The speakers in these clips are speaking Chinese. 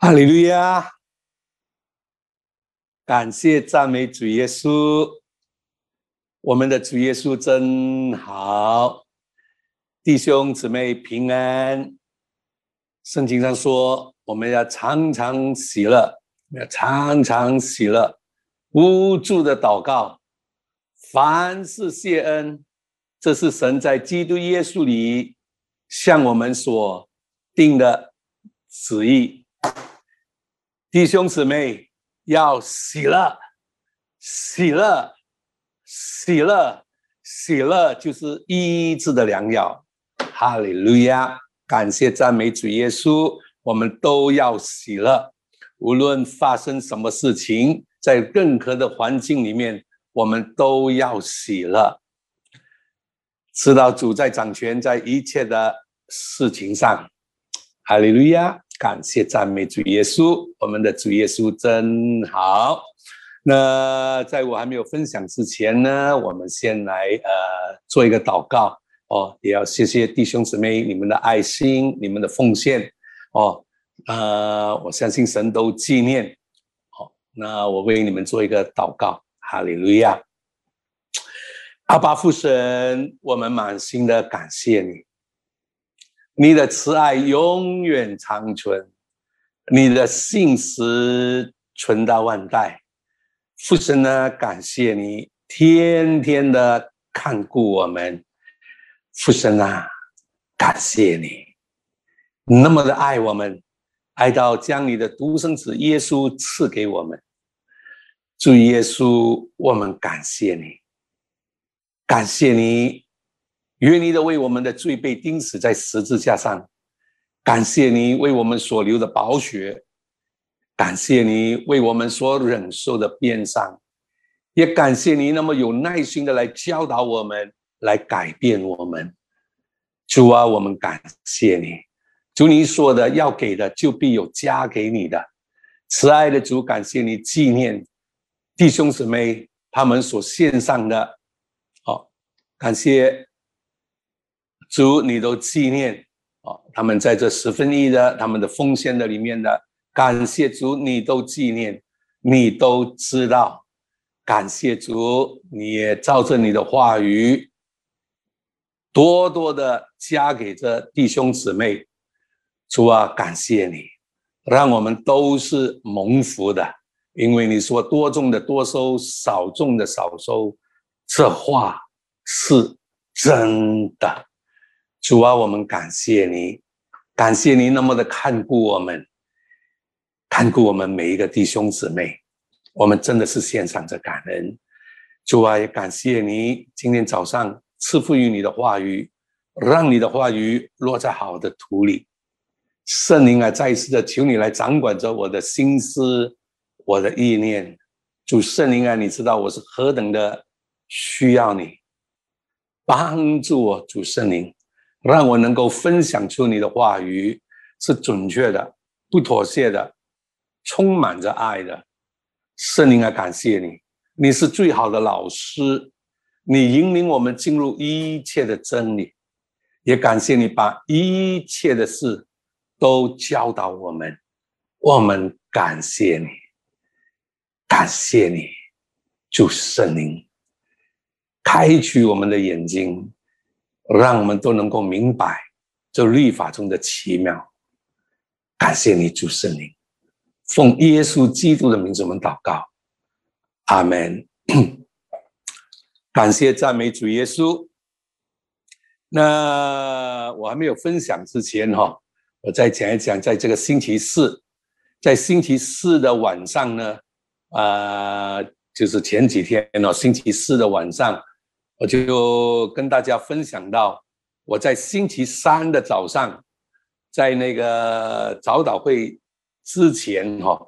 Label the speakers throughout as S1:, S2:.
S1: 哈利路亚！感谢赞美主耶稣，我们的主耶稣真好，弟兄姊妹平安。圣经上说，我们要常常喜乐，要常常喜乐，无助的祷告，凡事谢恩，这是神在基督耶稣里向我们所定的旨意。弟兄姊妹要喜乐，喜乐，喜乐，喜乐就是医治的良药。哈利路亚！感谢赞美主耶稣，我们都要喜乐。无论发生什么事情，在任何的环境里面，我们都要喜乐。知道主在掌权，在一切的事情上。哈利路亚。感谢赞美主耶稣，我们的主耶稣真好。那在我还没有分享之前呢，我们先来呃做一个祷告哦，也要谢谢弟兄姊妹你们的爱心、你们的奉献哦。呃，我相信神都纪念。好，那我为你们做一个祷告，哈利路亚。阿巴父神，我们满心的感谢你。你的慈爱永远长存，你的信实存到万代。父神呢，感谢你天天的看顾我们。父神啊，感谢你那么的爱我们，爱到将你的独生子耶稣赐给我们。主耶稣，我们感谢你，感谢你。愿你的为我们的罪被钉死在十字架上，感谢你为我们所流的宝血，感谢你为我们所忍受的鞭伤，也感谢你那么有耐心的来教导我们，来改变我们。主啊，我们感谢你。主，你说的要给的就必有加给你的。慈爱的主，感谢你纪念弟兄姊妹他们所献上的，好，感谢。主，你都纪念啊！他们在这十分一的他们的奉献的里面的感谢主，你都纪念，你都知道。感谢主，你也照着你的话语，多多的加给这弟兄姊妹。主啊，感谢你，让我们都是蒙福的，因为你说多种的多收，少种的少收，这话是真的。主啊，我们感谢你，感谢你那么的看顾我们，看顾我们每一个弟兄姊妹，我们真的是献上着感恩。主啊，也感谢你今天早上赐福于你的话语，让你的话语落在好的土里。圣灵啊，再一次的求你来掌管着我的心思，我的意念。主圣灵啊，你知道我是何等的需要你帮助我，主圣灵。让我能够分享出你的话语是准确的、不妥协的、充满着爱的。圣灵啊，感谢你，你是最好的老师，你引领我们进入一切的真理。也感谢你把一切的事都教导我们，我们感谢你，感谢你，主圣灵，开启我们的眼睛。让我们都能够明白这律法中的奇妙。感谢你，主圣灵，奉耶稣基督的名字，我们祷告，阿门。感谢赞美主耶稣。那我还没有分享之前哈，我再讲一讲，在这个星期四，在星期四的晚上呢，啊，就是前几天哦，星期四的晚上。我就跟大家分享到，我在星期三的早上，在那个早祷会之前哈，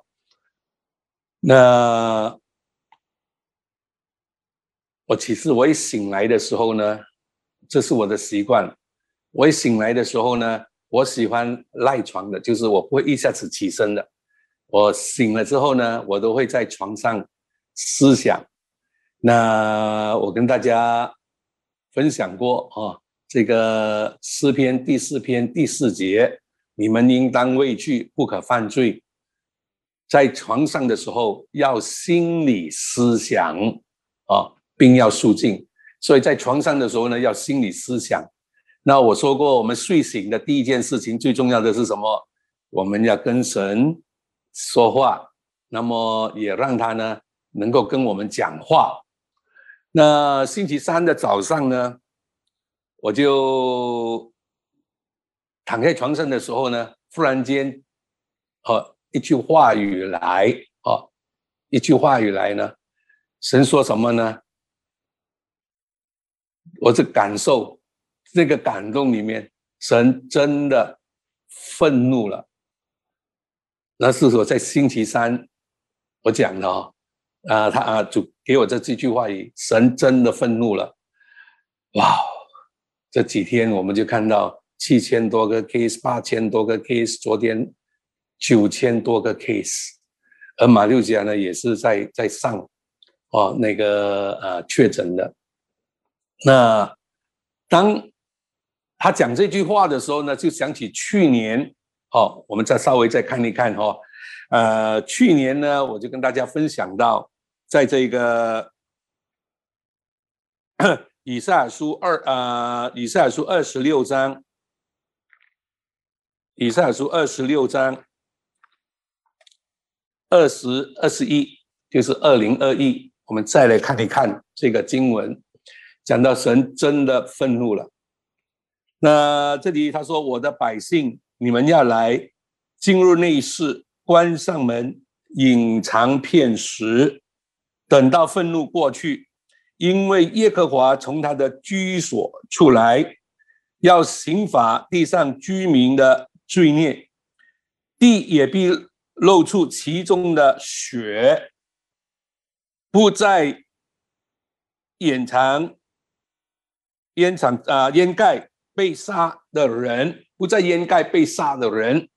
S1: 那我其实我一醒来的时候呢，这是我的习惯。我一醒来的时候呢，我喜欢赖床的，就是我不会一下子起身的。我醒了之后呢，我都会在床上思想。那我跟大家分享过啊，这个诗篇第四篇第四节，你们应当畏惧，不可犯罪，在床上的时候要心理思想啊，并要肃静。所以在床上的时候呢，要心理思想。那我说过，我们睡醒的第一件事情，最重要的是什么？我们要跟神说话，那么也让他呢能够跟我们讲话。那星期三的早上呢，我就躺在床上的时候呢，忽然间，哦，一句话语来，哦，一句话语来呢，神说什么呢？我是感受这个感动里面，神真的愤怒了。那是我在星期三我讲的哦，啊，他啊主给我这几句话，神真的愤怒了。哇，这几天我们就看到七千多个 case，八千多个 case，昨天九千多个 case，而马六甲呢也是在在上，哦，那个呃确诊的。那当他讲这句话的时候呢，就想起去年，哦，我们再稍微再看一看哈，呃，去年呢，我就跟大家分享到，在这个 以赛亚书二啊，以赛亚书二十六章，以赛亚书二十六章二十二十一，就是二零二一，我们再来看一看这个经文。讲到神真的愤怒了，那这里他说：“我的百姓，你们要来进入内室，关上门，隐藏片石，等到愤怒过去，因为耶和华从他的居所出来，要刑罚地上居民的罪孽，地也必露出其中的血，不再掩藏。”烟场啊，掩盖被杀的人，不再掩盖被杀的人。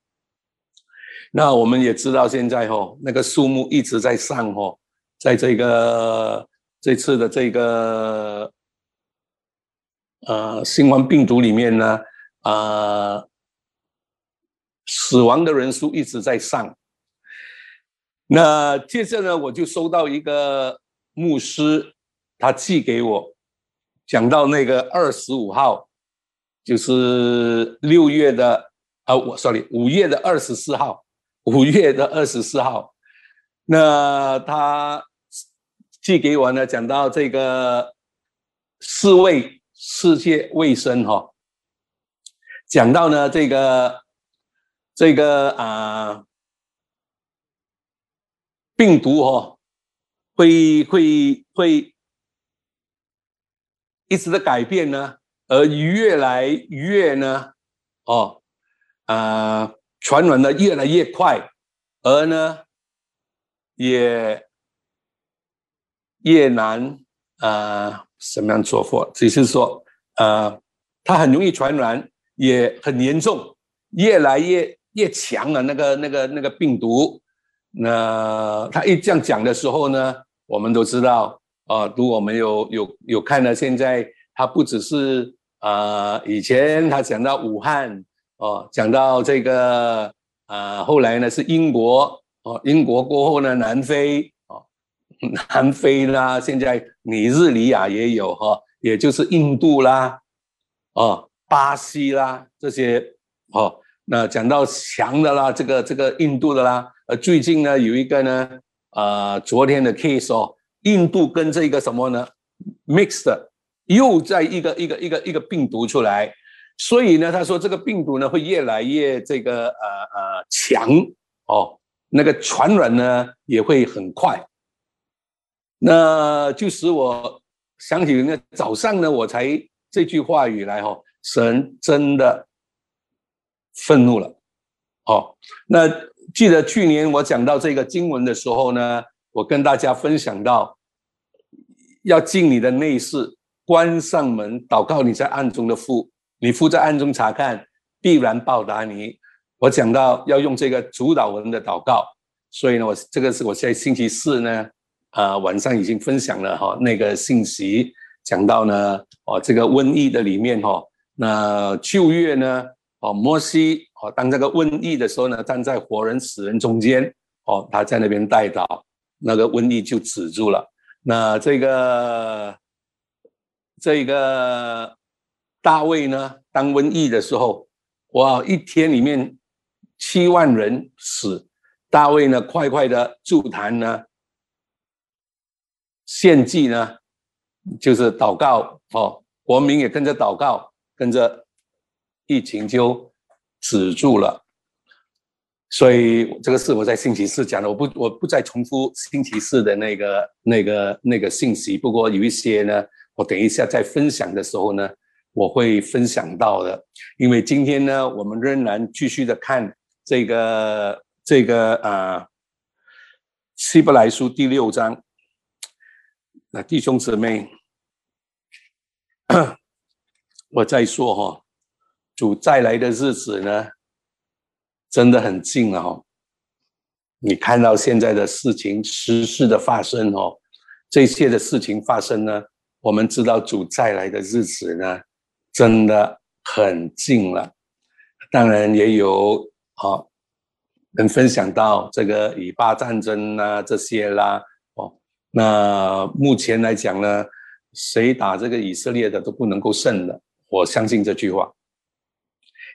S1: 那我们也知道，现在哦，那个数目一直在上哦，在这个这次的这个呃新冠病毒里面呢，啊，死亡的人数一直在上。那接着呢，我就收到一个牧师，他寄给我。讲到那个二十五号，就是六月的啊，我 sorry，五月的二十四号，五月的二十四号，那他寄给我呢，讲到这个世卫世界卫生哈，讲到呢这个这个啊病毒哈，会会会。一直的改变呢，而越来越呢，哦，啊，传染的越来越快，而呢，也越南啊，什么样做法？只是说，呃，它很容易传染，也很严重，越来越越强了。那个那个那个病毒，那他一这样讲的时候呢，我们都知道。啊，如果我们有有有看到现在他不只是啊，以前他讲到武汉哦，讲到这个啊，后来呢是英国哦，英国过后呢南非，南非啦，现在尼日利亚也有哈，也就是印度啦，哦，巴西啦这些哦，那讲到强的啦，这个这个印度的啦，呃，最近呢有一个呢，呃，昨天的 case 哦。印度跟这个什么呢？mixed 又在一个一个一个一个病毒出来，所以呢，他说这个病毒呢会越来越这个呃呃强哦，那个传染呢也会很快。那就使我想起那早上呢，我才这句话语来哈，神真的愤怒了哦。那记得去年我讲到这个经文的时候呢。我跟大家分享到，要进你的内室，关上门，祷告你在暗中的父，你父在暗中查看，必然报答你。我讲到要用这个主导文的祷告，所以呢，我这个是我在星期四呢，啊晚上已经分享了哈那个信息，讲到呢，哦这个瘟疫的里面哈，那旧月呢，哦摩西哦当这个瘟疫的时候呢，站在活人死人中间。哦，他在那边带祷，那个瘟疫就止住了。那这个这个大卫呢，当瘟疫的时候，哇，一天里面七万人死，大卫呢，快快的祝坛呢，献祭呢，就是祷告哦，国民也跟着祷告，跟着疫情就止住了。所以这个是我在星期四讲的，我不我不再重复星期四的那个那个那个信息。不过有一些呢，我等一下在分享的时候呢，我会分享到的。因为今天呢，我们仍然继续的看这个这个啊，希伯来书第六章。那弟兄姊妹，我再说哈，主再来的日子呢？真的很近了哦！你看到现在的事情、时事的发生哦，这些的事情发生呢，我们知道主再来的日子呢，真的很近了。当然也有啊，能分享到这个以巴战争啊这些啦。那目前来讲呢，谁打这个以色列的都不能够胜的，我相信这句话，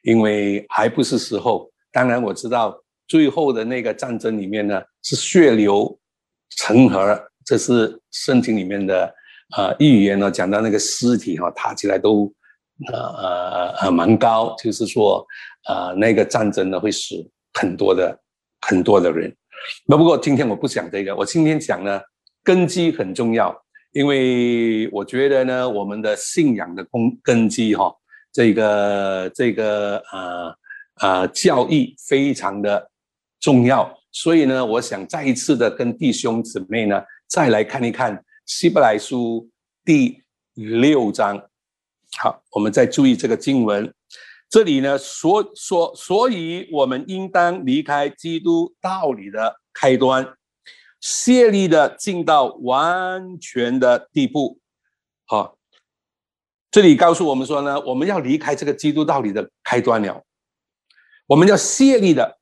S1: 因为还不是时候。当然我知道，最后的那个战争里面呢，是血流成河，这是圣经里面的呃预言呢，讲到那个尸体哈，塔起来都呃呃呃蛮高，就是说呃那个战争呢会死很多的很多的人。那不过今天我不讲这个，我今天讲呢根基很重要，因为我觉得呢我们的信仰的根根基哈，这个这个呃。啊，教义非常的重要，所以呢，我想再一次的跟弟兄姊妹呢，再来看一看希伯来书第六章。好，我们再注意这个经文，这里呢所所，所以我们应当离开基督道理的开端，泄力的进到完全的地步。好，这里告诉我们说呢，我们要离开这个基督道理的开端了。我们要泄力的、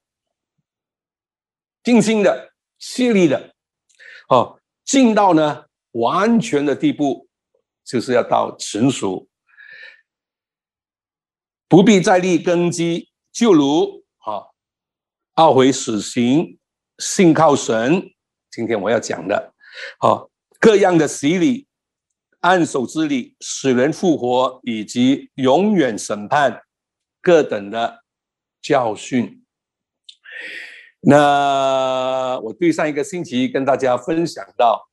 S1: 尽心的、泄力的，哦，进到呢完全的地步，就是要到成熟，不必再立根基，就如啊，懊悔死刑，信靠神。今天我要讲的，好各样的洗礼、按手之礼、使人复活，以及永远审判各等的。教训。那我对上一个星期跟大家分享到，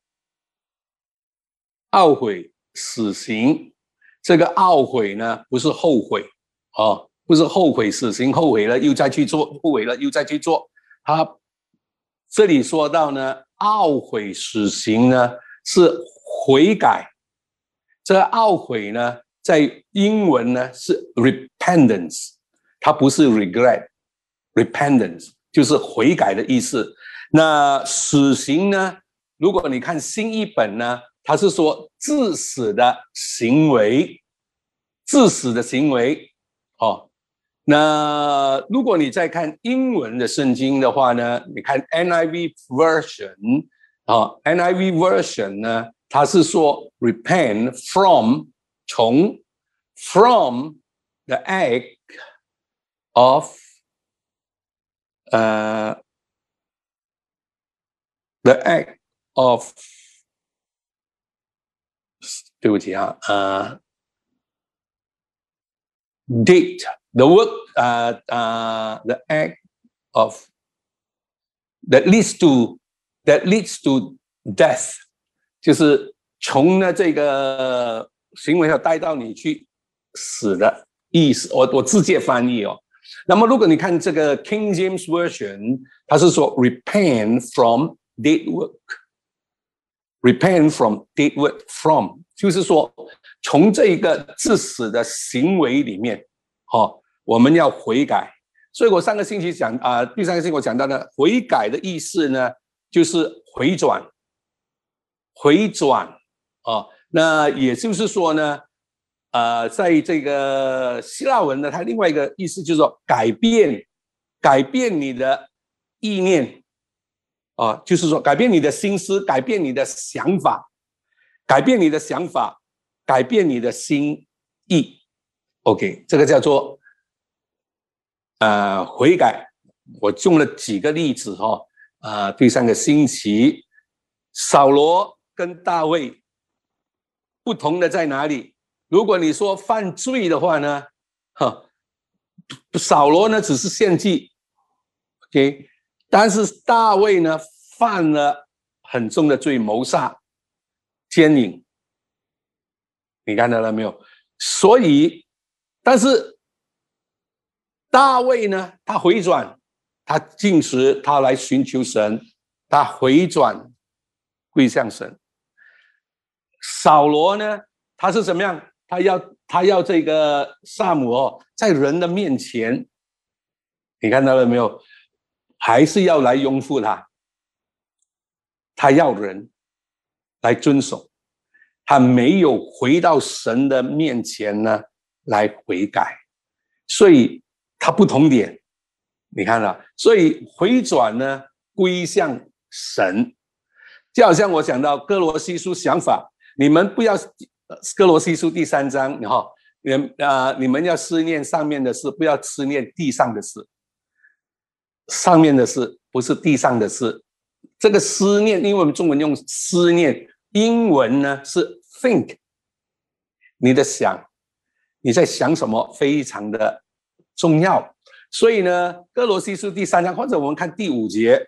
S1: 懊悔死刑，这个懊悔呢，不是后悔哦，不是后悔死刑，后悔了又再去做，后悔了又再去做。他这里说到呢，懊悔死刑呢是悔改，这懊悔呢在英文呢是 repentance。它不是 regret，repentance 就是悔改的意思。那死刑呢？如果你看新译本呢，它是说致死的行为，致死的行为。哦，那如果你再看英文的圣经的话呢，你看 NIV version 啊，NIV version 呢，它是说 repent from 从 from the act。of uh, the act of 对不起啊，呃，did the work the act of that leads to that leads to death，就是从呢这个行为要带到你去死的意思。我我直接翻译哦。那么，如果你看这个 King James Version，它是说 repent from dead work，repent from dead work，from 就是说从这一个致死的行为里面，哦，我们要悔改。所以我上个星期讲啊，第三个星期我讲到呢，悔改的意思呢，就是回转，回转啊，那也就是说呢。呃，在这个希腊文呢，它另外一个意思就是说改变，改变你的意念，啊，就是说改变你的心思，改变你的想法，改变你的想法，改变你的心意。OK，这个叫做呃悔改。我用了几个例子哈，啊，第三个星期，扫罗跟大卫不同的在哪里？如果你说犯罪的话呢，哈，扫罗呢只是献祭，OK，但是大卫呢犯了很重的罪，谋杀、奸淫，你看到了没有？所以，但是大卫呢，他回转。他进食，他来寻求神，他回转归向神。扫罗呢？他是怎么样？他要他要这个萨姆哦，在人的面前，你看到了没有？还是要来拥护他。他要人来遵守，他没有回到神的面前呢，来悔改，所以它不同点。你看了，所以回转呢，归向神，就好像我讲到哥罗西书想法，你们不要哥罗西书第三章，然后你啊，你们要思念上面的事，不要思念地上的事。上面的事不是地上的事，这个思念，因为我们中文用思念，英文呢是 think，你的想，你在想什么，非常的重要。所以呢，《哥罗西书》第三章，或者我们看第五节，《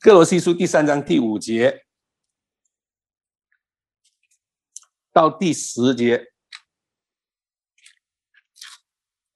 S1: 哥罗西书》第三章第五节到第十节，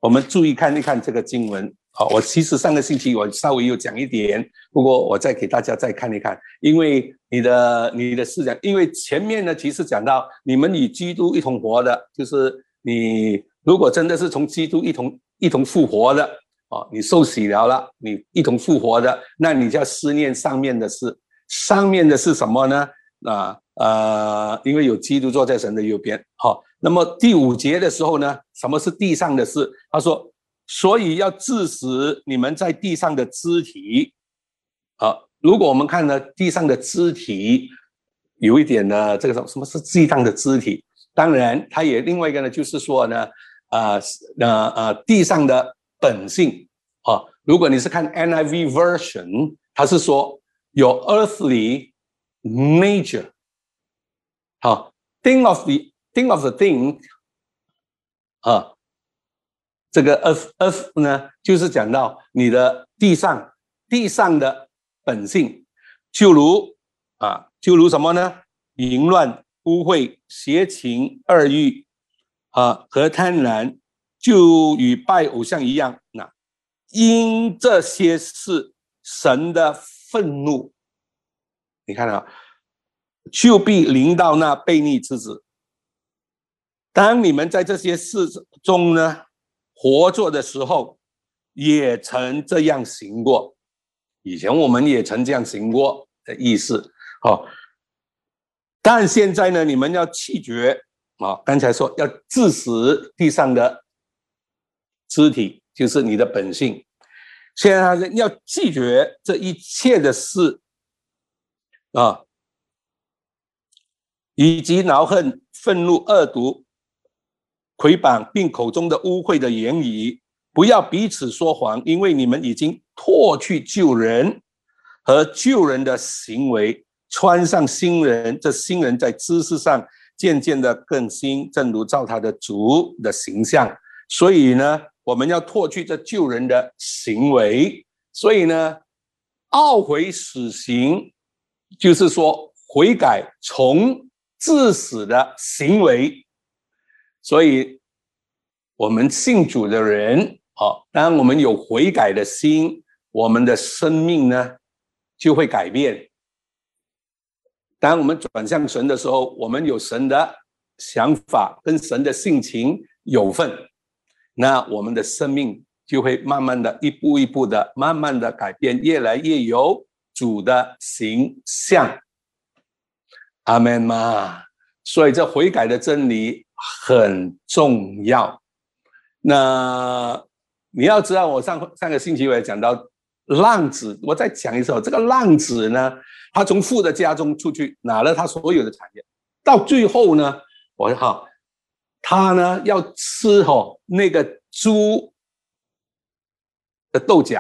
S1: 我们注意看一看这个经文。好，我其实上个星期我稍微有讲一点，不过我再给大家再看一看，因为你的你的视角，因为前面呢其实讲到你们与基督一同活的，就是你如果真的是从基督一同。一同复活的哦，你受洗了了，你一同复活的，那你就要思念上面的事。上面的是什么呢？啊呃，因为有基督坐在神的右边。好，那么第五节的时候呢，什么是地上的事？他说，所以要致死你们在地上的肢体。好，如果我们看呢，地上的肢体有一点呢，这个什什么是地上的肢体？当然，它也另外一个呢，就是说呢。啊，那呃，地上的本性啊，如果你是看 NIV version，它是说有 earthly nature，好，think of the think of the thing，啊，这个 earth earth 呢，就是讲到你的地上地上的本性，就如啊，就如什么呢？淫乱、污秽、邪情、恶欲。啊，和贪婪就与拜偶像一样。那因这些是神的愤怒，你看啊，就必临到那悖逆之子。当你们在这些事中呢，活着的时候，也曾这样行过。以前我们也曾这样行过的意思。好，但现在呢，你们要弃绝。啊，刚才说要致死地上的肢体，就是你的本性。现在要拒绝这一切的事啊，以及恼恨、愤怒、恶毒、捆绑，并口中的污秽的言语，不要彼此说谎，因为你们已经脱去旧人和旧人的行为，穿上新人。这新人在知识上。渐渐的更新，正如照他的主的形象。所以呢，我们要脱去这旧人的行为。所以呢，懊悔死刑，就是说悔改从致死的行为。所以，我们信主的人，好，当我们有悔改的心，我们的生命呢就会改变。当我们转向神的时候，我们有神的想法，跟神的性情有份，那我们的生命就会慢慢的一步一步的，慢慢的改变，越来越有主的形象。阿门吗？所以这悔改的真理很重要。那你要知道，我上上个星期我也讲到浪子，我再讲一次，这个浪子呢，他从富的家中出去，拿了他所有的产业，到最后呢，我哈，他呢要吃哈那个猪的豆荚，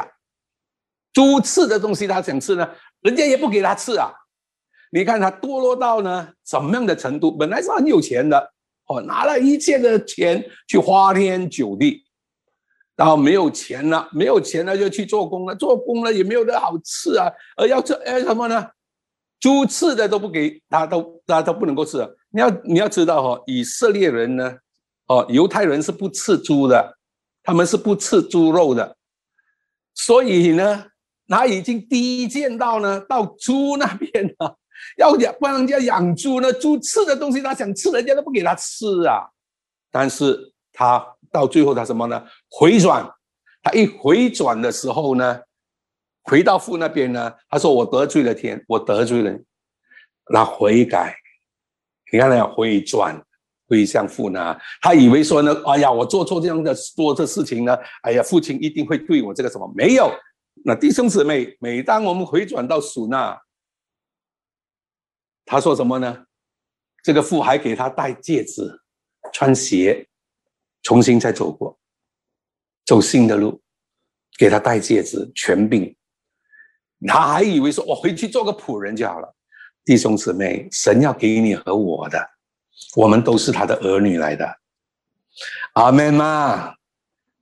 S1: 猪吃的东西他想吃呢，人家也不给他吃啊。你看他堕落到呢什么样的程度？本来是很有钱的哦，拿了一切的钱去花天酒地，然后没有钱了，没有钱了就去做工了，做工了也没有得好吃啊，而要吃哎什么呢？猪吃的都不给他，都他都不能够吃。你要你要知道哈，以色列人呢，哦，犹太人是不吃猪的，他们是不吃猪肉的，所以呢，他已经低贱到呢，到猪那边了。要养帮人家养猪呢，猪吃的东西他想吃，人家都不给他吃啊。但是他到最后他什么呢？回转，他一回转的时候呢，回到父那边呢，他说我得罪了天，我得罪了，那悔改，你看那回转，回向父呢，他以为说呢，哎呀，我做错这样的做这事情呢，哎呀，父亲一定会对我这个什么？没有，那弟兄姊妹，每当我们回转到属那。他说什么呢？这个父还给他戴戒指、穿鞋，重新再走过，走新的路，给他戴戒指、全病。他还以为说我回去做个仆人就好了。弟兄姊妹，神要给你和我的，我们都是他的儿女来的。阿门吗？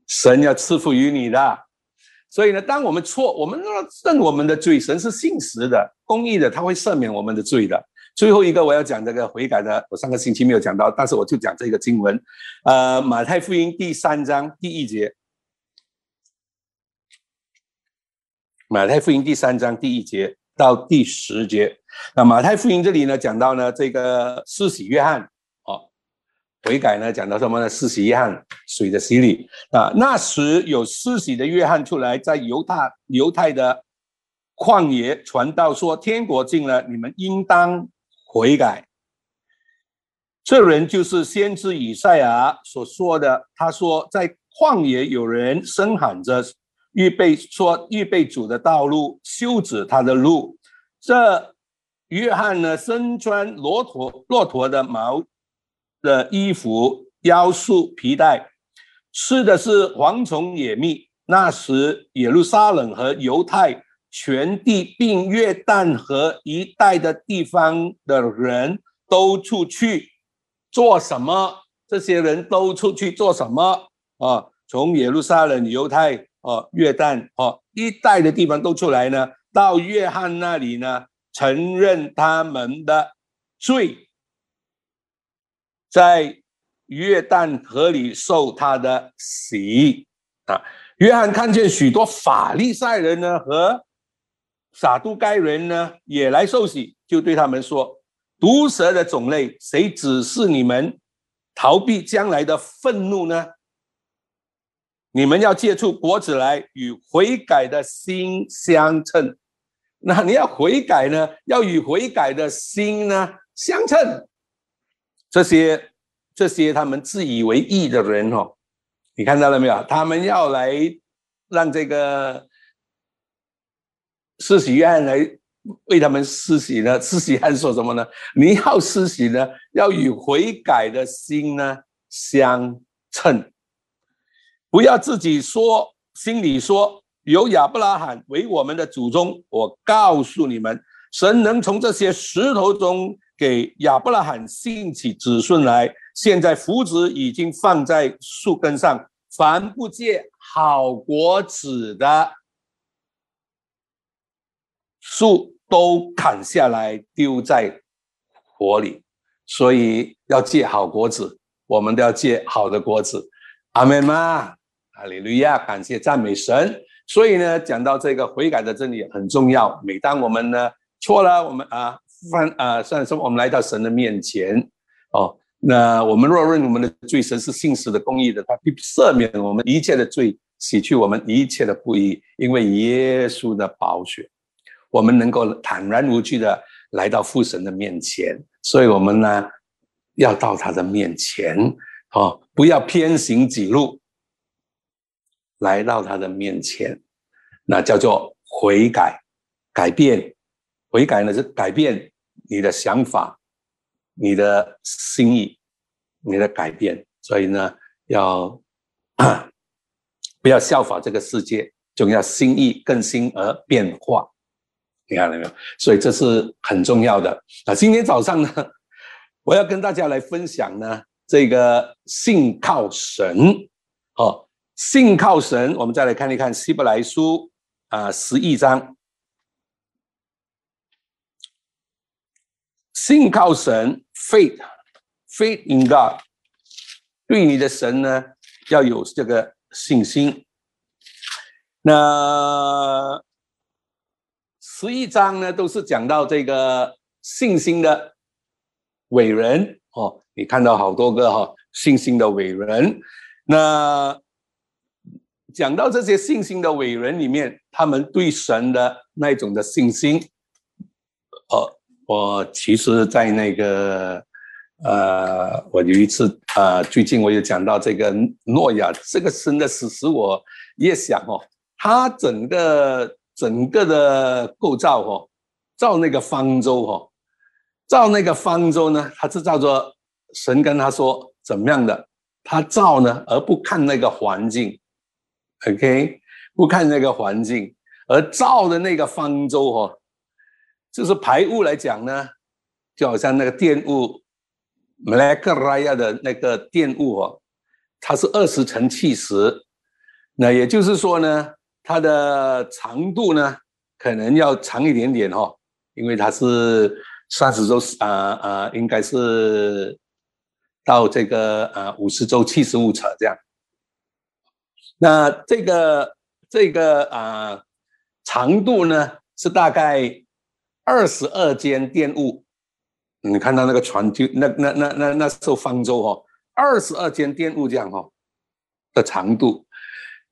S1: 神要赐福于你的。所以呢，当我们错，我们认我们的罪，神是信实的、公义的，他会赦免我们的罪的。最后一个我要讲这个悔改的，我上个星期没有讲到，但是我就讲这个经文，呃，马太福音第三章第一节，马太福音第三章第一节到第十节。那马太福音这里呢，讲到呢这个施洗约翰，哦，悔改呢讲到什么呢？施洗约翰水的洗礼啊，那时有施洗的约翰出来，在犹太犹太的旷野传道说，天国近了，你们应当。悔改，这人就是先知以赛亚所说的。他说，在旷野有人声喊着，预备说预备主的道路，修止他的路。这约翰呢，身穿骆驼骆驼的毛的衣服，腰束皮带，吃的是蝗虫野蜜。那时，耶路撒冷和犹太。全地并约旦河一带的地方的人都出去做什么？这些人都出去做什么啊？从耶路撒冷、犹太、哦约旦、哦一带的地方都出来呢，到约翰那里呢，承认他们的罪，在约旦河里受他的洗啊。约翰看见许多法利赛人呢和。撒都该人呢也来受洗，就对他们说：“毒蛇的种类，谁指示你们逃避将来的愤怒呢？你们要借出果子来，与悔改的心相称。那你要悔改呢，要与悔改的心呢相称。这些这些他们自以为义的人哦，你看到了没有？他们要来让这个。”施洗约翰来为他们施洗呢？施洗约翰说什么呢？你要施洗呢，要与悔改的心呢相称，不要自己说心里说有亚伯拉罕为我们的祖宗。我告诉你们，神能从这些石头中给亚伯拉罕兴起子孙来。现在福子已经放在树根上，凡不借好果子的。树都砍下来丢在火里，所以要借好果子，我们都要借好的果子。阿门吗？阿利路亚，感谢赞美神。所以呢，讲到这个悔改的真理很重要。每当我们呢错了，我们啊犯啊，算什么我们来到神的面前哦，那我们若认我们的罪，神是信实的、公义的，他必赦免我们一切的罪，洗去我们一切的不义，因为耶稣的宝血。我们能够坦然无惧的来到父神的面前，所以我们呢要到他的面前，哦，不要偏行己路，来到他的面前，那叫做悔改、改变。悔改呢是改变你的想法、你的心意、你的改变。所以呢，要 不要效法这个世界，总要心意更新而变化。你看到没有？所以这是很重要的。那今天早上呢，我要跟大家来分享呢，这个信靠神。哦，信靠神，我们再来看一看希伯来书啊，十一章，信靠神，faith，faith in God，对你的神呢要有这个信心。那十一章呢，都是讲到这个信心的伟人哦。你看到好多个哈信心的伟人。那讲到这些信心的伟人里面，他们对神的那种的信心，哦，我其实，在那个呃，我有一次呃，最近我有讲到这个诺亚，这个神的史实，我也想哦，他整个。整个的构造哦，造那个方舟哦，造那个方舟呢，他是叫做神跟他说怎么样的，他造呢而不看那个环境，OK，不看那个环境，而造的那个方舟哦，就是排污来讲呢，就好像那个电雾 m a l a k r a y a 的那个电雾哦，它是二十乘七十，那也就是说呢。它的长度呢，可能要长一点点哈，因为它是三十周，啊啊，应该是到这个啊五十周七十五尺这样。那这个这个啊长度呢是大概二十二间电雾，你看到那个船就那那那那那艘方舟哦，二十二间电雾这样哦的长度。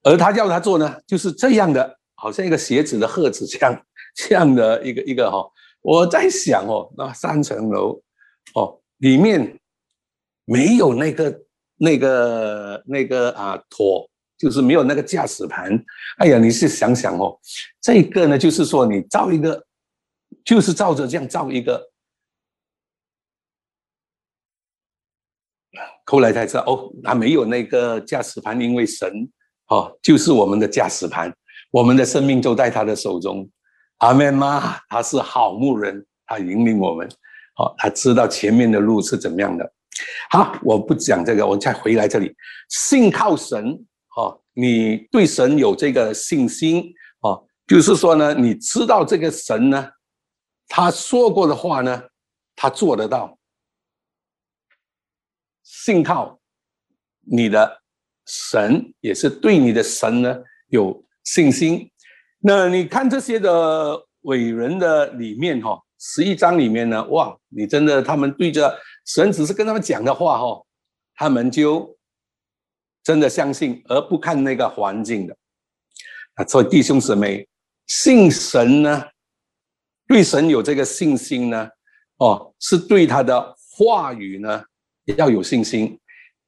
S1: 而他叫他做呢，就是这样的，好像一个鞋子的盒子这样，这样的一个一个哈。我在想哦，那三层楼，哦，里面没有那个那个那个啊托，就是没有那个驾驶盘。哎呀，你是想想哦，这个呢，就是说你造一个，就是照着这样造一个。后来才知道哦，他没有那个驾驶盘，因为神。哦，就是我们的驾驶盘，我们的生命都在他的手中。阿门吗？他是好牧人，他引领我们。好，他知道前面的路是怎么样的。好，我不讲这个，我再回来这里。信靠神，哦，你对神有这个信心，哦，就是说呢，你知道这个神呢，他说过的话呢，他做得到。信靠你的。神也是对你的神呢有信心。那你看这些的伟人的里面哈，十一章里面呢，哇，你真的他们对着神只是跟他们讲的话哈，他们就真的相信而不看那个环境的。啊，所以弟兄姊妹，信神呢，对神有这个信心呢，哦，是对他的话语呢也要有信心。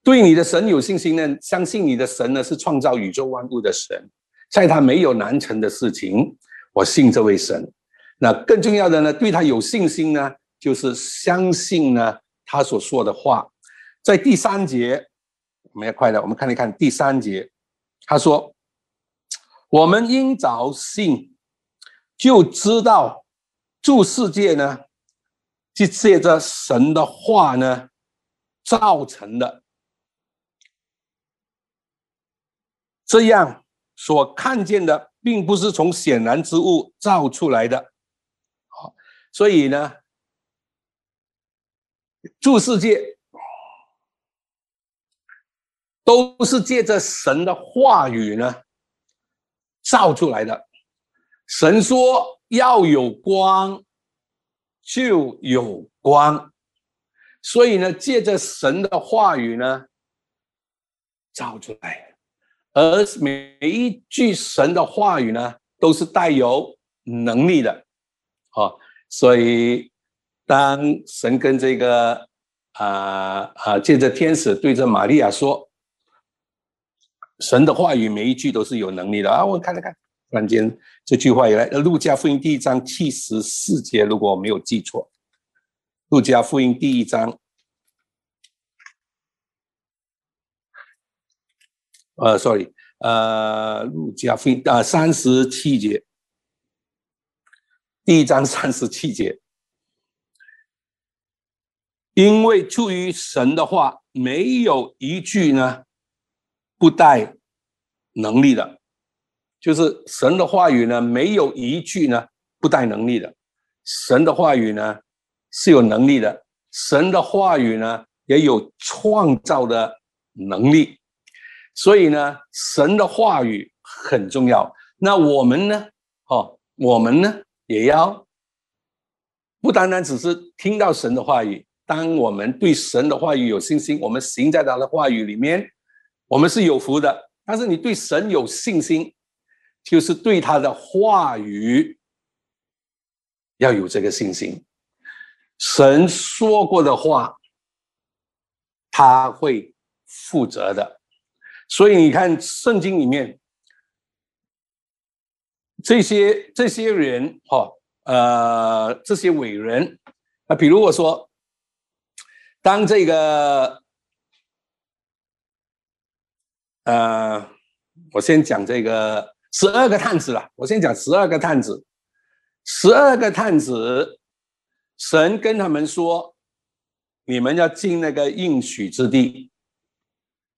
S1: 对你的神有信心呢？相信你的神呢是创造宇宙万物的神，在他没有难成的事情。我信这位神。那更重要的呢，对他有信心呢，就是相信呢他所说的话。在第三节，我们要快的，我们看一看第三节，他说：“我们应早信，就知道诸世界呢，是借着神的话呢造成的。”这样所看见的，并不是从显然之物造出来的，好，所以呢，诸世界都是借着神的话语呢造出来的。神说要有光，就有光，所以呢，借着神的话语呢造出来。而每一句神的话语呢，都是带有能力的，啊，所以当神跟这个啊啊借着天使对着玛利亚说，神的话语每一句都是有能力的。啊，我看了看，突然间这句话也来，路加福音第一章七十四节，如果我没有记错，路加福音第一章，呃，sorry，呃，路加福音啊三十七节，第一章三十七节，因为出于神的话，没有一句呢不带能力的。就是神的话语呢，没有一句呢不带能力的。神的话语呢是有能力的，神的话语呢也有创造的能力。所以呢，神的话语很重要。那我们呢？哦，我们呢也要不单单只是听到神的话语。当我们对神的话语有信心，我们行在他的话语里面，我们是有福的。但是你对神有信心。就是对他的话语要有这个信心，神说过的话，他会负责的。所以你看圣经里面这些这些人，哈，呃，这些伟人啊，比如我说，当这个，呃，我先讲这个。十二个探子了，我先讲十二个探子。十二个探子，神跟他们说：“你们要进那个应许之地。”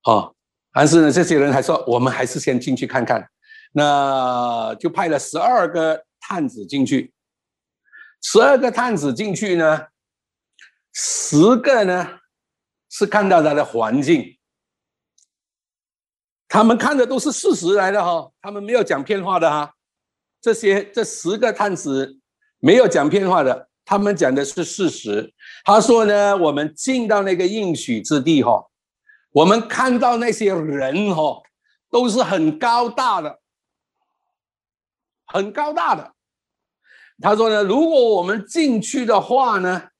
S1: 哦，但是呢，这些人还说：“我们还是先进去看看。”那就派了十二个探子进去。十二个探子进去呢，十个呢是看到他的环境。他们看的都是事实来的哈，他们没有讲骗话的哈。这些这十个探子没有讲骗话的，他们讲的是事实。他说呢，我们进到那个应许之地哈，我们看到那些人哦，都是很高大的，很高大的。他说呢，如果我们进去的话呢，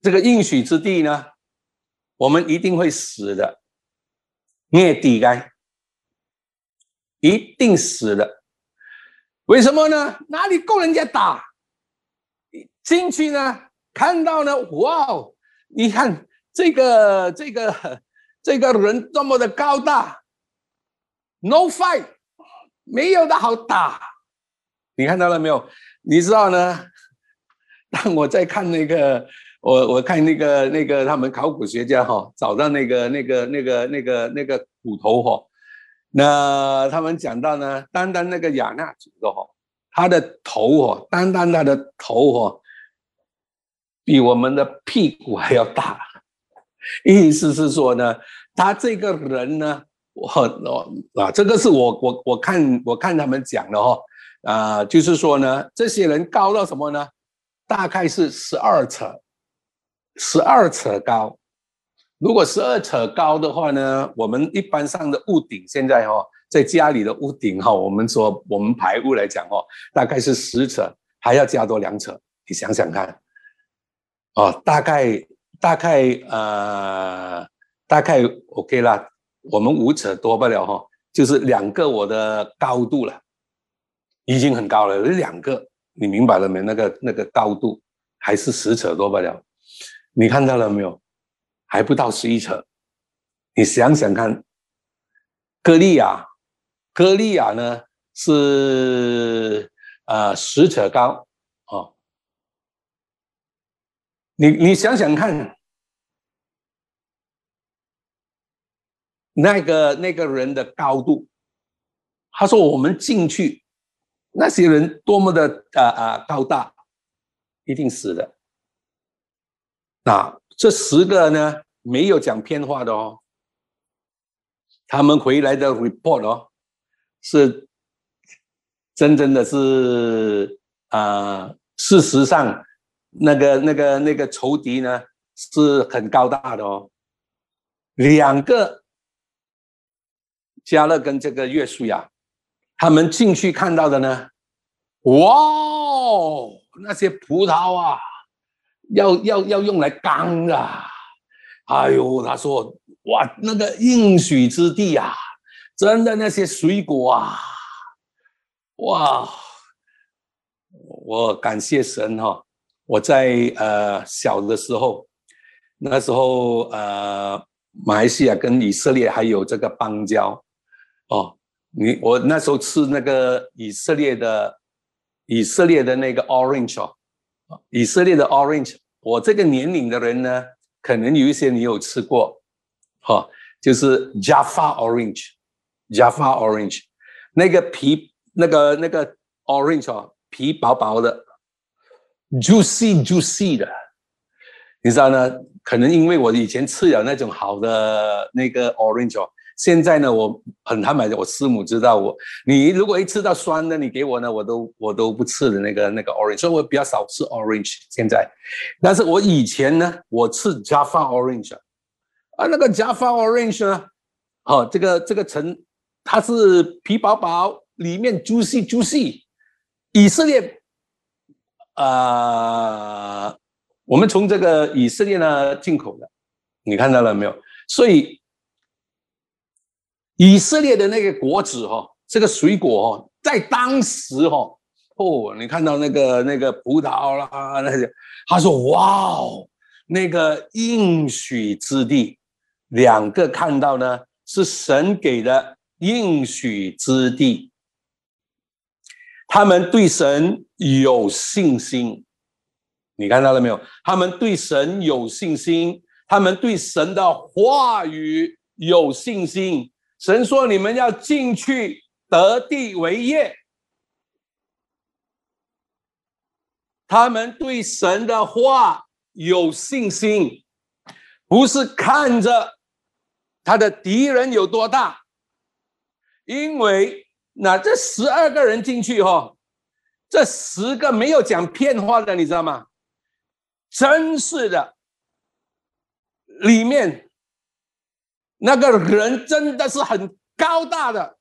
S1: 这个应许之地呢？我们一定会死的，灭地该一定死的。为什么呢？哪里够人家打？进去呢，看到呢，哇哦！你看这个这个 这个人多么的高大，no fight，没有的好打。你看到了没有？你知道呢？当我在看那个。我我看那个那个他们考古学家哈找到那个那个那个那个那个骨头哈，那他们讲到呢，单单那个亚纳族的哈，他的头哈，单单他的头哈，比我们的屁股还要大，意思是说呢，他这个人呢，我我啊，这个是我我我看我看他们讲的哈，啊，就是说呢，这些人高到什么呢？大概是十二尺。十二尺高，如果十二尺高的话呢，我们一般上的屋顶现在哈，在家里的屋顶哈，我们说我们排屋来讲哦，大概是十尺，还要加多两尺，你想想看，哦，大概大概呃，大概 OK 啦，我们五尺多不了哈，就是两个我的高度了，已经很高了，有两个，你明白了没？那个那个高度还是十尺多不了。你看到了没有？还不到十一尺。你想想看，歌利亚，歌利亚呢是呃十尺高哦。你你想想看，那个那个人的高度，他说我们进去，那些人多么的啊啊高大，一定死的。那这十个呢，没有讲偏话的哦。他们回来的 report 哦，是真真的是啊，事实上那个那个那个仇敌呢是很高大的哦。两个加勒跟这个约书亚，他们进去看到的呢，哇，那些葡萄啊！要要要用来干的，哎呦，他说哇，那个应许之地啊，真的那些水果啊，哇！我感谢神哈！我在呃小的时候，那时候呃马来西亚跟以色列还有这个邦交哦。你我那时候吃那个以色列的以色列的那个 orange 哦，以色列的 orange。我这个年龄的人呢，可能有一些你有吃过，哈，就是 Jaffa orange，Jaffa orange，那个皮那个那个 orange 哦。皮薄薄的，juicy juicy 的，你知道呢？可能因为我以前吃了那种好的那个 orange 哦，现在呢，我很坦白的，我师母知道我，你如果一吃到酸的，你给我呢，我都我都不吃的那个那个 orange，所以我比较少吃 orange。现在，但是我以前呢，我吃 Java orange，啊，那个 Java orange 呢，哦，这个这个层，它是皮薄薄，里面 juicy juicy。以色列，啊，我们从这个以色列呢进口的，你看到了没有？所以以色列的那个果子哈，这个水果哈，在当时哈，哦，你看到那个那个葡萄啦那些，他说哇哦，那个应许之地，两个看到呢是神给的应许之地。他们对神有信心，你看到了没有？他们对神有信心，他们对神的话语有信心。神说：“你们要进去得地为业。”他们对神的话有信心，不是看着他的敌人有多大，因为。那这十二个人进去哈，这十个没有讲骗话的，你知道吗？真是的，里面那个人真的是很高大的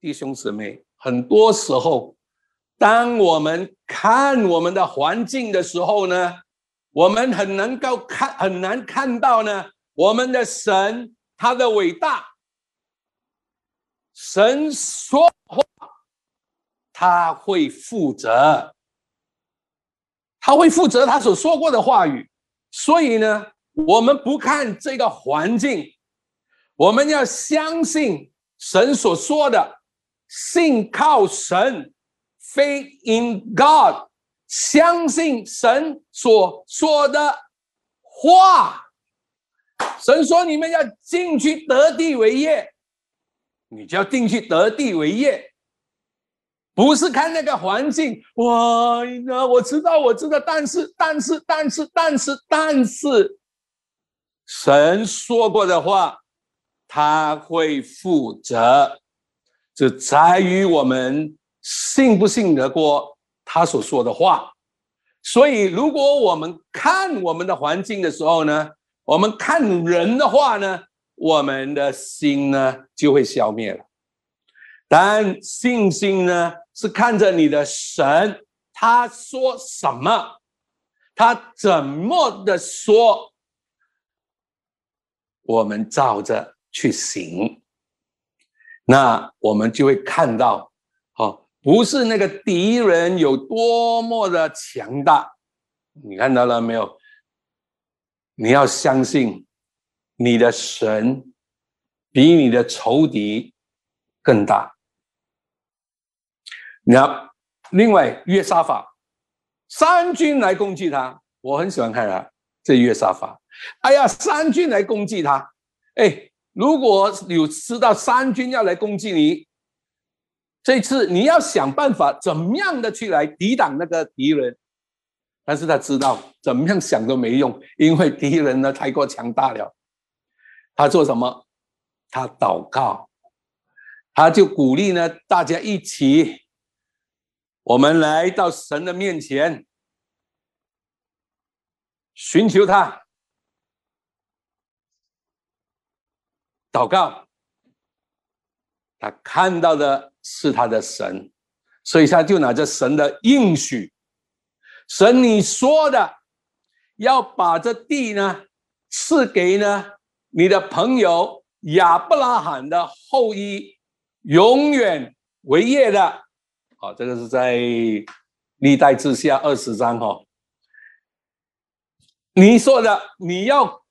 S1: 弟兄姊妹。很多时候，当我们看我们的环境的时候呢，我们很能够看，很难看到呢，我们的神他的伟大。神说话，他会负责，他会负责他所说过的话语。所以呢，我们不看这个环境，我们要相信神所说的，信靠神，faith in God，相信神所说的话。神说：“你们要进去得地为业。”你就要进去得地为业，不是看那个环境。哇，那我知道，我知道，但是，但是，但是，但是，但是，神说过的话，他会负责，就在于我们信不信得过他所说的话。所以，如果我们看我们的环境的时候呢，我们看人的话呢？我们的心呢就会消灭了，但信心呢是看着你的神，他说什么，他怎么的说，我们照着去行，那我们就会看到，哦，不是那个敌人有多么的强大，你看到了没有？你要相信。你的神比你的仇敌更大。那另外约沙法，三军来攻击他，我很喜欢看他这约沙法。哎呀，三军来攻击他，哎，如果有知道三军要来攻击你，这次你要想办法怎么样的去来抵挡那个敌人。但是他知道怎么样想都没用，因为敌人呢太过强大了。他做什么？他祷告，他就鼓励呢，大家一起，我们来到神的面前，寻求他，祷告。他看到的是他的神，所以他就拿着神的应许，神你说的，要把这地呢赐给呢。你的朋友亚伯拉罕的后裔，永远为业的。好，这个是在历代之下二十章哈。你说的，你要，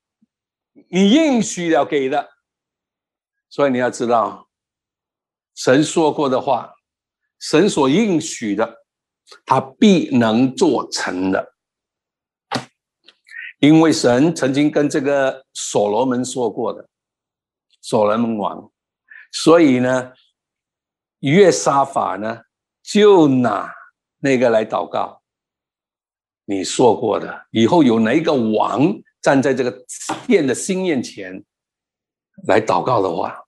S1: 你应许了给的，所以你要知道，神说过的话，神所应许的，他必能做成的。因为神曾经跟这个所罗门说过的，所罗门王，所以呢，约沙法呢。就拿那个来祷告。你说过的，以后有哪一个王站在这个殿的心面前来祷告的话，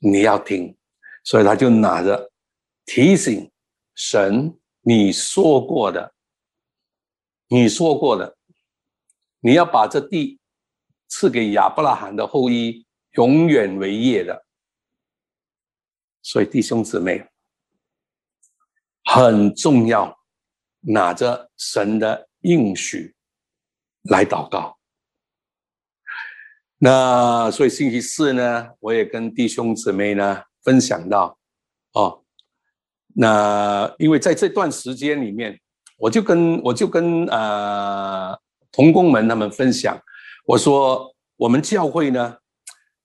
S1: 你要听。所以他就拿着提醒神，你说过的，你说过的，你要把这地赐给亚伯拉罕的后裔，永远为业的。所以弟兄姊妹。很重要，拿着神的应许来祷告。那所以星期四呢，我也跟弟兄姊妹呢分享到，哦，那因为在这段时间里面，我就跟我就跟呃同工们他们分享，我说我们教会呢，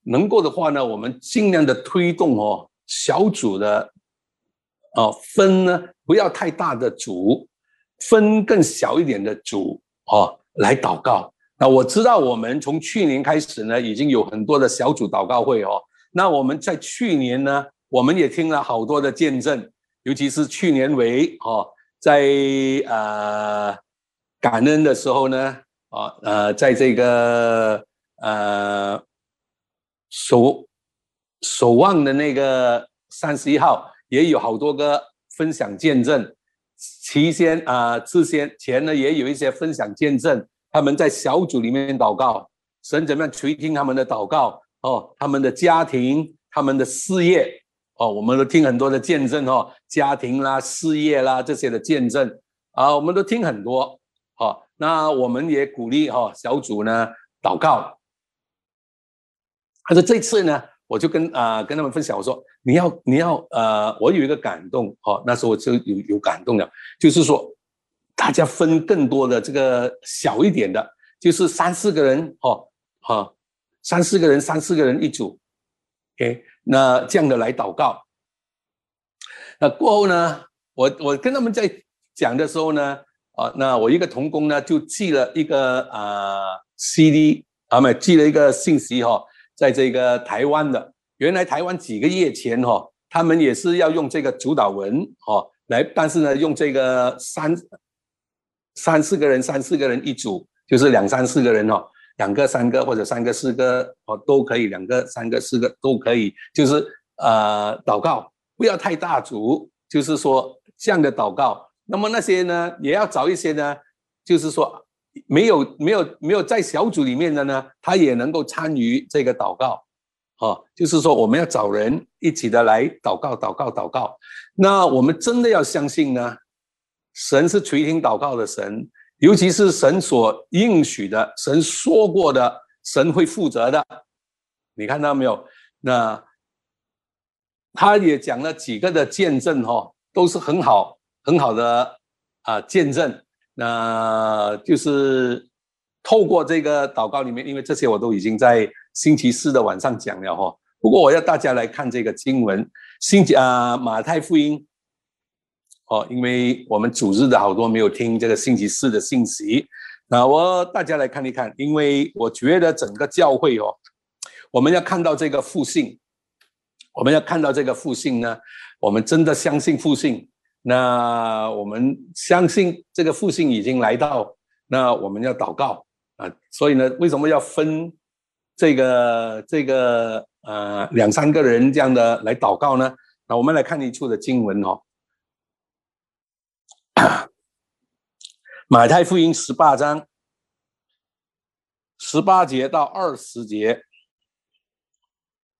S1: 能够的话呢，我们尽量的推动哦小组的。哦，分呢不要太大的组，分更小一点的组哦来祷告。那我知道我们从去年开始呢，已经有很多的小组祷告会哦。那我们在去年呢，我们也听了好多的见证，尤其是去年为哦，在呃感恩的时候呢，啊呃，在这个呃守守望的那个三十一号。也有好多个分享见证，期间啊，之前前呢也有一些分享见证，他们在小组里面祷告，神怎么样垂听他们的祷告哦，他们的家庭、他们的事业哦，我们都听很多的见证哦，家庭啦、事业啦这些的见证啊，我们都听很多。那我们也鼓励哈小组呢祷告，他说这次呢。我就跟啊跟他们分享，我说你要你要呃，我有一个感动哦，那时候我就有有感动了，就是说大家分更多的这个小一点的，就是三四个人哦，哈，三四个人三四个人一组，OK，那这样的来祷告。那过后呢，我我跟他们在讲的时候呢，啊，那我一个同工呢就寄了一个啊 CD，啊没寄了一个信息哈。在这个台湾的，原来台湾几个月前哈，他们也是要用这个主导文哈来，但是呢，用这个三三四个人，三四个人一组，就是两三四个人哦，两个、三个或者三个、四个哦都可以，两个、三个、四个都可以，就是呃祷告不要太大组，就是说这样的祷告。那么那些呢，也要找一些呢，就是说。没有没有没有在小组里面的呢，他也能够参与这个祷告，哦，就是说我们要找人一起的来祷告祷告祷告。那我们真的要相信呢，神是垂听祷告的神，尤其是神所应许的，神说过的，神会负责的。你看到没有？那他也讲了几个的见证，哈，都是很好很好的啊见证。那就是透过这个祷告里面，因为这些我都已经在星期四的晚上讲了哈。不过我要大家来看这个经文，星期啊马太福音哦，因为我们组织的好多没有听这个星期四的信息，那我大家来看一看，因为我觉得整个教会哦，我们要看到这个复兴，我们要看到这个复兴呢，我们真的相信复兴。那我们相信这个复兴已经来到，那我们要祷告啊，所以呢，为什么要分这个这个呃两三个人这样的来祷告呢？那我们来看一处的经文哦，《马太福音》十八章十八节到二十节。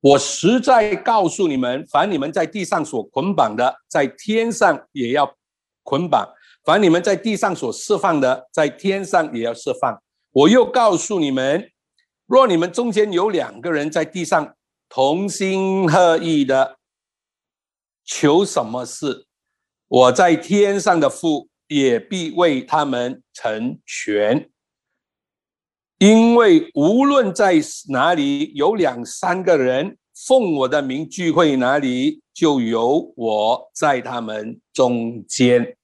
S1: 我实在告诉你们，凡你们在地上所捆绑的，在天上也要捆绑；凡你们在地上所释放的，在天上也要释放。我又告诉你们，若你们中间有两个人在地上同心合意的求什么事，我在天上的父也必为他们成全。因为无论在哪里有两三个人奉我的名聚会，哪里就有我在他们中间。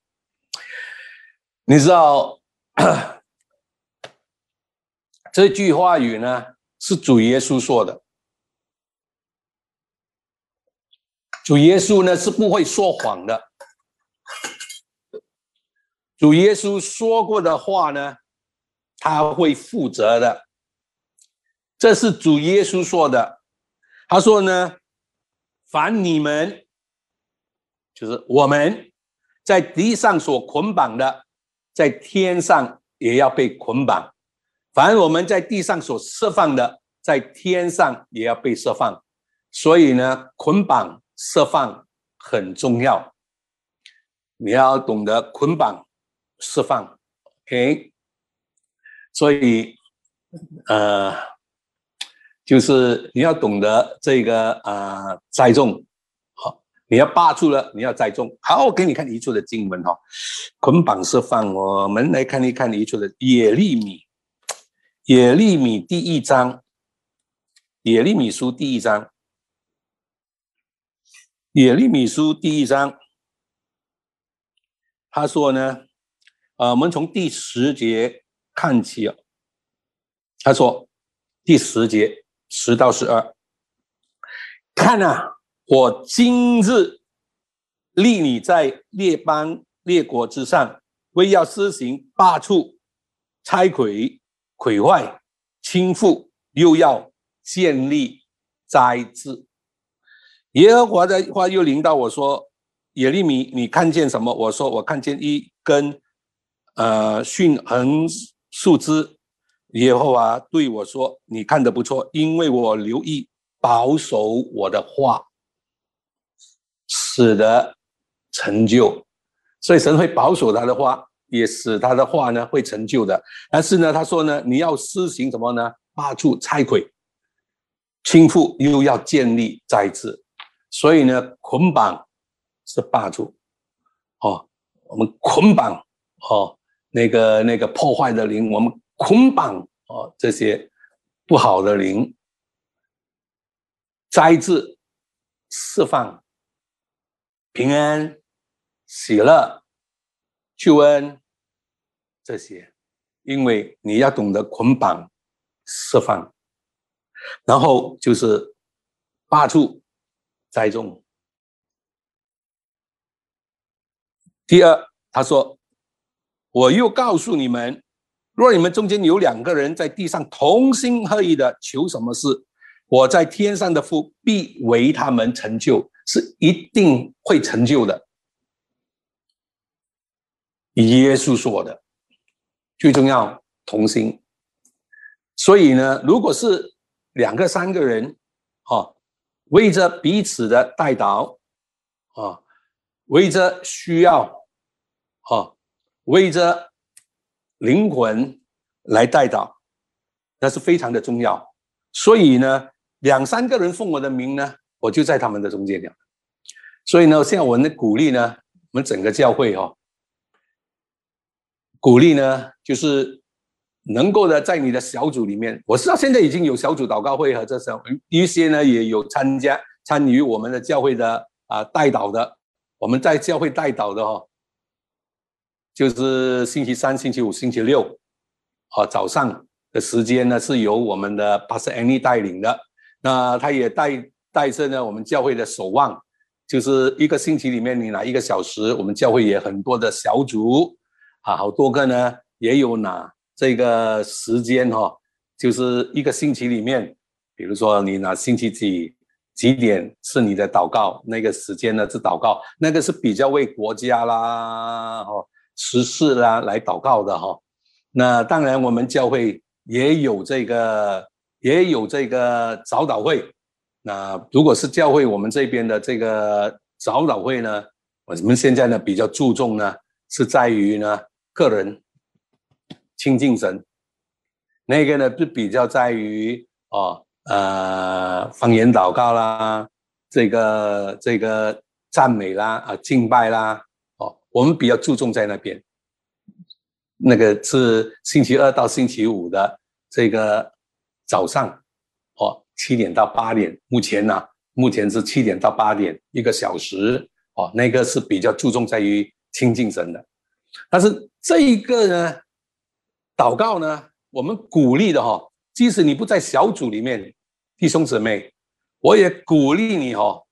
S1: 你知道？这句话语呢，是主耶稣说的。主耶稣呢是不会说谎的。主耶稣说过的话呢，他会负责的。这是主耶稣说的。他说呢，凡你们，就是我们在地上所捆绑的，在天上也要被捆绑。凡我们在地上所释放的，在天上也要被释放。所以呢，捆绑释放很重要。你要懂得捆绑释放，OK？所以，呃，就是你要懂得这个啊，栽种。好，你要扒住了，你要栽种。好，我给你看一处的经文哈，捆绑释放。我们来看一看一处的野利米。野利米第一章，野利米书第一章，野利米书第一章，他说呢，呃，我们从第十节看起啊，他说第十节十到十二，看啊，我今日立你在列邦列国之上，为要施行罢黜、拆毁。毁坏、倾覆，又要建立灾治。耶和华的话又临到我说：“耶利米，你看见什么？”我说：“我看见一根呃迅横树枝。”耶和华对我说：“你看的不错，因为我留意保守我的话，使得成就。所以神会保守他的话。”也使他的话呢会成就的，但是呢，他说呢，你要施行什么呢？八处拆毁、倾覆，又要建立再次，所以呢，捆绑是八处，哦，我们捆绑哦，那个那个破坏的灵，我们捆绑哦这些不好的灵，灾治、释放、平安、喜乐。救恩这些，因为你要懂得捆绑、释放，然后就是八处栽种。第二，他说：“我又告诉你们，若你们中间有两个人在地上同心合意的求什么事，我在天上的父必为他们成就，是一定会成就的。”耶稣说的最重要同心，所以呢，如果是两个、三个人，啊，为着彼此的代祷，啊，为着需要，啊，为着灵魂来代祷，那是非常的重要。所以呢，两三个人奉我的名呢，我就在他们的中间了。所以呢，现在我们的鼓励呢，我们整个教会哈。鼓励呢，就是能够呢，在你的小组里面，我知道现在已经有小组祷告会和这些一些呢，也有参加参与我们的教会的啊带导的，我们在教会带导的哈，就是星期三、星期五、星期六，啊早上的时间呢是由我们的 Pastor Annie 带领的，那他也带带着呢我们教会的守望，就是一个星期里面你拿一个小时，我们教会也很多的小组。啊，好多个呢，也有拿这个时间哈，就是一个星期里面，比如说你拿星期几几点是你的祷告，那个时间呢是祷告，那个是比较为国家啦、哈时事啦来祷告的哈。那当然，我们教会也有这个，也有这个早祷会。那如果是教会我们这边的这个早祷会呢，我们现在呢比较注重呢，是在于呢。个人亲近神，那个呢，就比较在于哦呃方言祷告啦，这个这个赞美啦啊敬拜啦，我们比较注重在那边。那个是星期二到星期五的这个早上，哦，七点到八点。目前呢，目前是七点到八点一个小时，哦，那个是比较注重在于亲近神的。但是这一个呢，祷告呢，我们鼓励的哈，即使你不在小组里面，弟兄姊妹，我也鼓励你哈，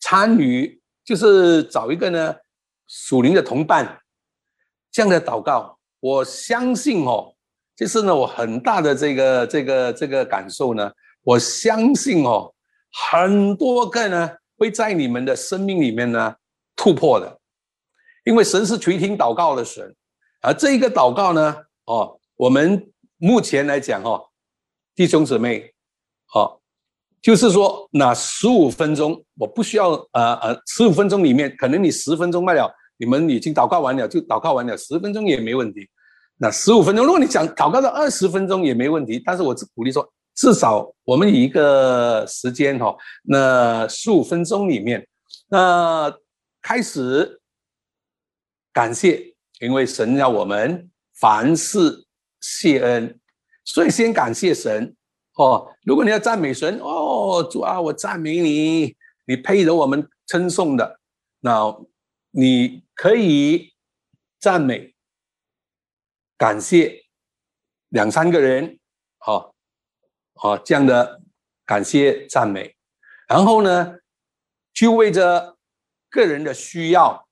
S1: 参与，就是找一个呢属灵的同伴，这样的祷告。我相信哦，就是呢，我很大的这个这个这个感受呢，我相信哦，很多个呢会在你们的生命里面呢突破的，因为神是垂听祷告的神，而这一个祷告呢，哦，我们目前来讲哦，弟兄姊妹，哦，就是说那十五分钟，我不需要呃呃，十五分钟里面，可能你十分钟卖了。你们已经祷告完了，就祷告完了，十分钟也没问题。那十五分钟，如果你想祷告到二十分钟也没问题。但是我只鼓励说，至少我们以一个时间哈，那十五分钟里面，那开始感谢，因为神要我们凡事谢恩，所以先感谢神哦。如果你要赞美神哦，主啊，我赞美你，你配得我们称颂的那。你可以赞美、感谢两三个人，好，好这样的感谢赞美，然后呢，就为着个人的需要，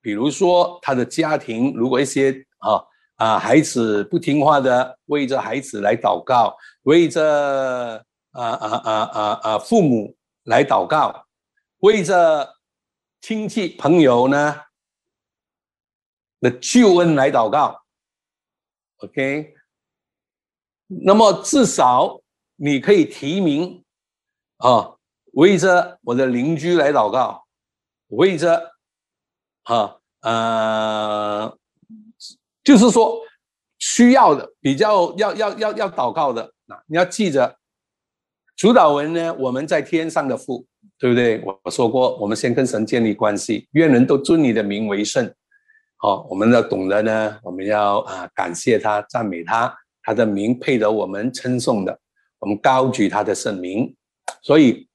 S1: 比如说他的家庭，如果一些啊啊孩子不听话的，为着孩子来祷告，为着啊啊啊啊啊父母来祷告，为着。亲戚朋友呢的救恩来祷告，OK，那么至少你可以提名啊，为着我的邻居来祷告，为着啊呃，就是说需要的比较要要要要祷告的，你要记着主导文呢，我们在天上的父。对不对？我说过，我们先跟神建立关系，愿人都尊你的名为圣。好，我们要懂得呢，我们要啊感谢他，赞美他，他的名配得我们称颂的，我们高举他的圣名。所以，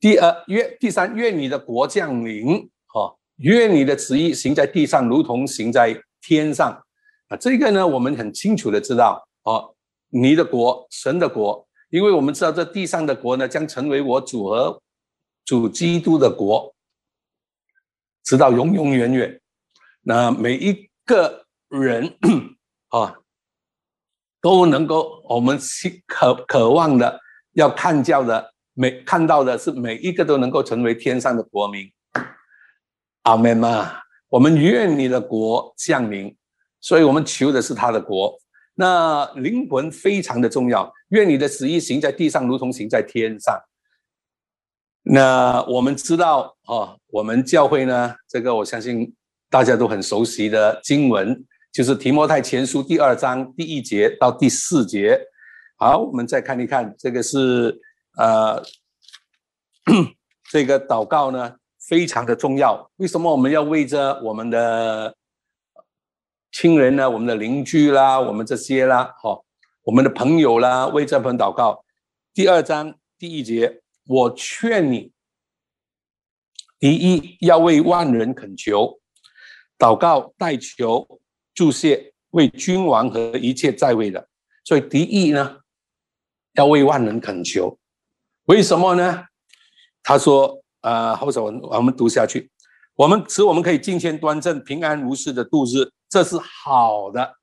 S1: 第二愿第三愿你的国降临，哈，愿你的旨意行在地上，如同行在天上。啊，这个呢，我们很清楚的知道，哦，你的国，神的国，因为我们知道这地上的国呢，将成为我主和。主基督的国，直到永永远远。那每一个人 啊，都能够我们希渴渴望的、要看教的、每看到的是每一个都能够成为天上的国民。阿门嘛！我们愿你的国降临，所以我们求的是他的国。那灵魂非常的重要，愿你的旨意行在地上，如同行在天上。那我们知道哦，我们教会呢，这个我相信大家都很熟悉的经文，就是提摩太前书第二章第一节到第四节。好，我们再看一看，这个是呃，这个祷告呢非常的重要。为什么我们要为着我们的亲人呢、我们的邻居啦、我们这些啦、哈、我们的朋友啦，为这份祷告？第二章第一节。我劝你，第一要为万人恳求、祷告、代求、祝谢，为君王和一切在位的。所以第一呢，要为万人恳求。为什么呢？他说：“呃，后手我我们读下去，我们使我们可以敬虔端正、平安无事的度日，这是好的。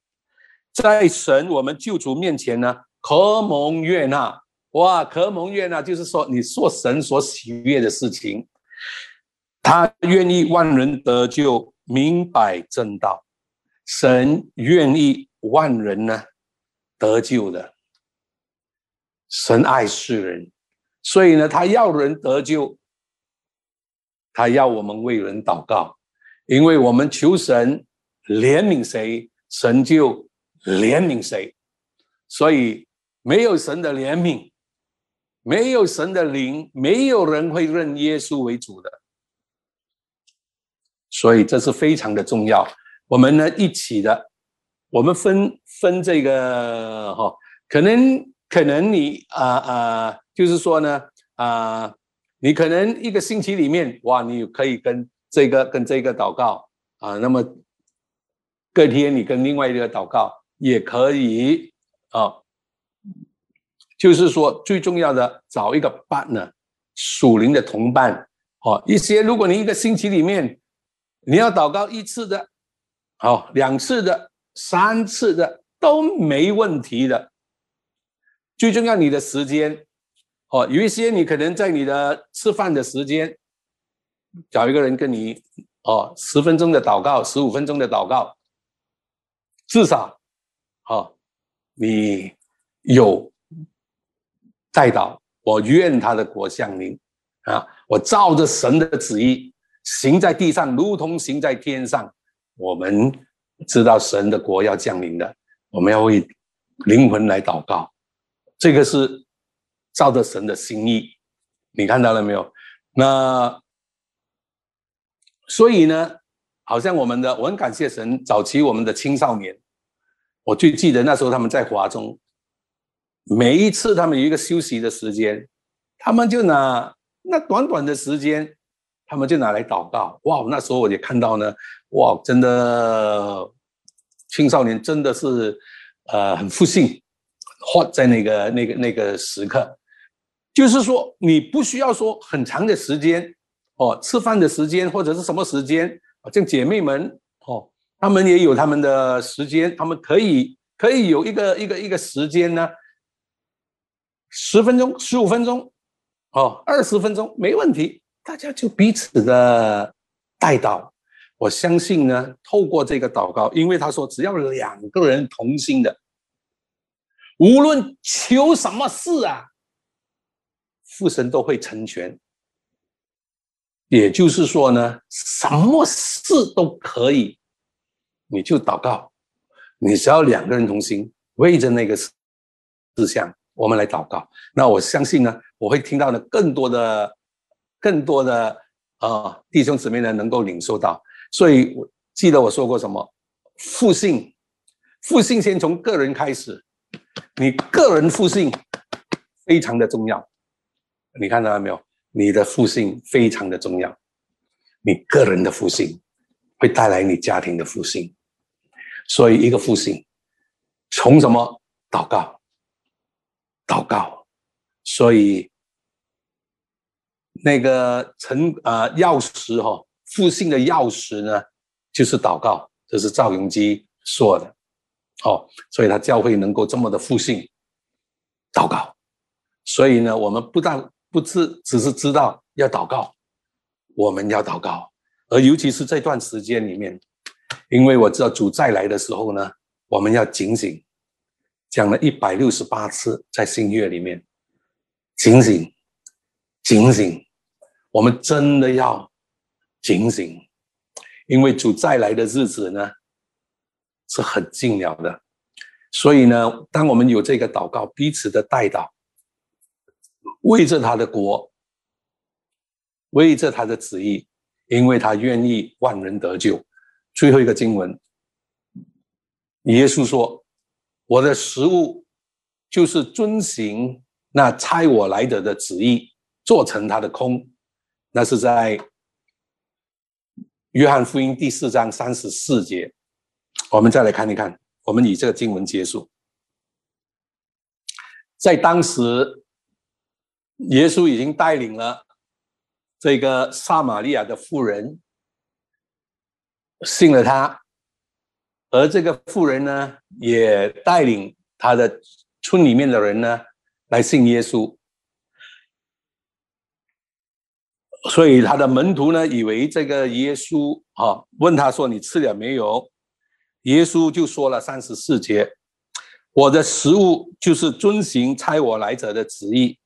S1: 在神我们救主面前呢，可蒙悦纳。”哇，可蒙悦纳，就是说你做神所喜悦的事情，他愿意万人得救，明白正道。神愿意万人呢得救的，神爱世人，所以呢，他要人得救，他要我们为人祷告，因为我们求神怜悯谁，神就怜悯谁，所以没有神的怜悯。没有神的灵，没有人会认耶稣为主的。所以这是非常的重要。我们呢一起的，我们分分这个哈，可能可能你啊啊，就是说呢啊，你可能一个星期里面哇，你可以跟这个跟这个祷告啊，那么隔天你跟另外一个祷告也可以啊，就是说最重要的找一个伴呢，属灵的同伴哦，一些如果你一个星期里面你要祷告一次的。好，两次的、三次的都没问题的。最重要，你的时间哦，有一些你可能在你的吃饭的时间，找一个人跟你哦，十分钟的祷告，十五分钟的祷告，至少哦，你有带到我愿他的国降临啊，我照着神的旨意行在地上，如同行在天上。我们知道神的国要降临的，我们要为灵魂来祷告，这个是照着神的心意。你看到了没有？那所以呢，好像我们的，我很感谢神，早期我们的青少年，我最记得那时候他们在华中，每一次他们有一个休息的时间，他们就拿那短短的时间。他们就拿来祷告，哇！那时候我也看到呢，哇！真的青少年真的是，呃，很复兴，或在那个那个那个时刻，就是说你不需要说很长的时间哦，吃饭的时间或者是什么时间，像姐妹们哦，她们也有她们的时间，她们可以可以有一个一个一个时间呢，十分钟、十五分钟，哦，二十分钟没问题。大家就彼此的带祷，我相信呢，透过这个祷告，因为他说只要两个人同心的，无论求什么事啊，父神都会成全。也就是说呢，什么事都可以，你就祷告，你只要两个人同心，为着那个事事项，我们来祷告。那我相信呢，我会听到呢更多的。更多的啊弟兄姊妹呢能够领受到，所以我记得我说过什么？复兴，复兴先从个人开始，你个人复兴非常的重要。你看到了没有？你的复兴非常的重要，你个人的复兴会带来你家庭的复兴。所以一个复兴从什么？祷告，祷告。所以。那个成呃钥匙哈复兴的钥匙呢，就是祷告，这是赵永基说的，哦，所以他教会能够这么的复兴，祷告，所以呢，我们不但不知只是知道要祷告，我们要祷告，而尤其是这段时间里面，因为我知道主再来的时候呢，我们要警醒，讲了一百六十八次在新约里面，警醒，警醒。我们真的要警醒，因为主再来的日子呢是很近了的。所以呢，当我们有这个祷告，彼此的带祷，为着他的国，为着他的旨意，因为他愿意万人得救。最后一个经文，耶稣说：“我的食物就是遵行那差我来者的旨意，做成他的空。”那是在约翰福音第四章三十四节，我们再来看一看。我们以这个经文结束。在当时，耶稣已经带领了这个撒玛利亚的妇人信了他，而这个妇人呢，也带领他的村里面的人呢来信耶稣。所以他的门徒呢，以为这个耶稣啊，问他说：“你吃了没有？”耶稣就说了三十四节：“我的食物就是遵行差我来者的旨意，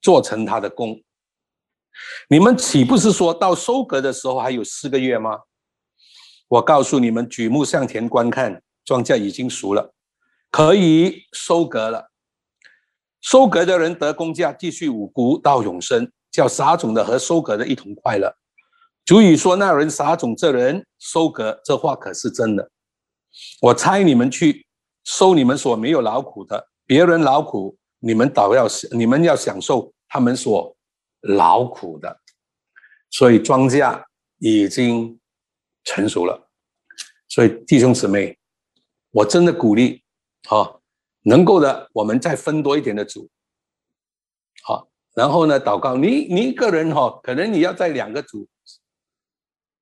S1: 做成他的功。你们岂不是说到收割的时候还有四个月吗？我告诉你们，举目向前观看，庄稼已经熟了，可以收割了。收割的人得工价，继续五谷到永生，叫撒种的和收割的一同快乐。主语说那人撒种，这人收割，这话可是真的。我差你们去收你们所没有劳苦的，别人劳苦，你们倒要你们要享受他们所劳苦的。所以庄稼已经成熟了。所以弟兄姊妹，我真的鼓励，好，能够的，我们再分多一点的组，好，然后呢，祷告，你你一个人哈，可能你要在两个组，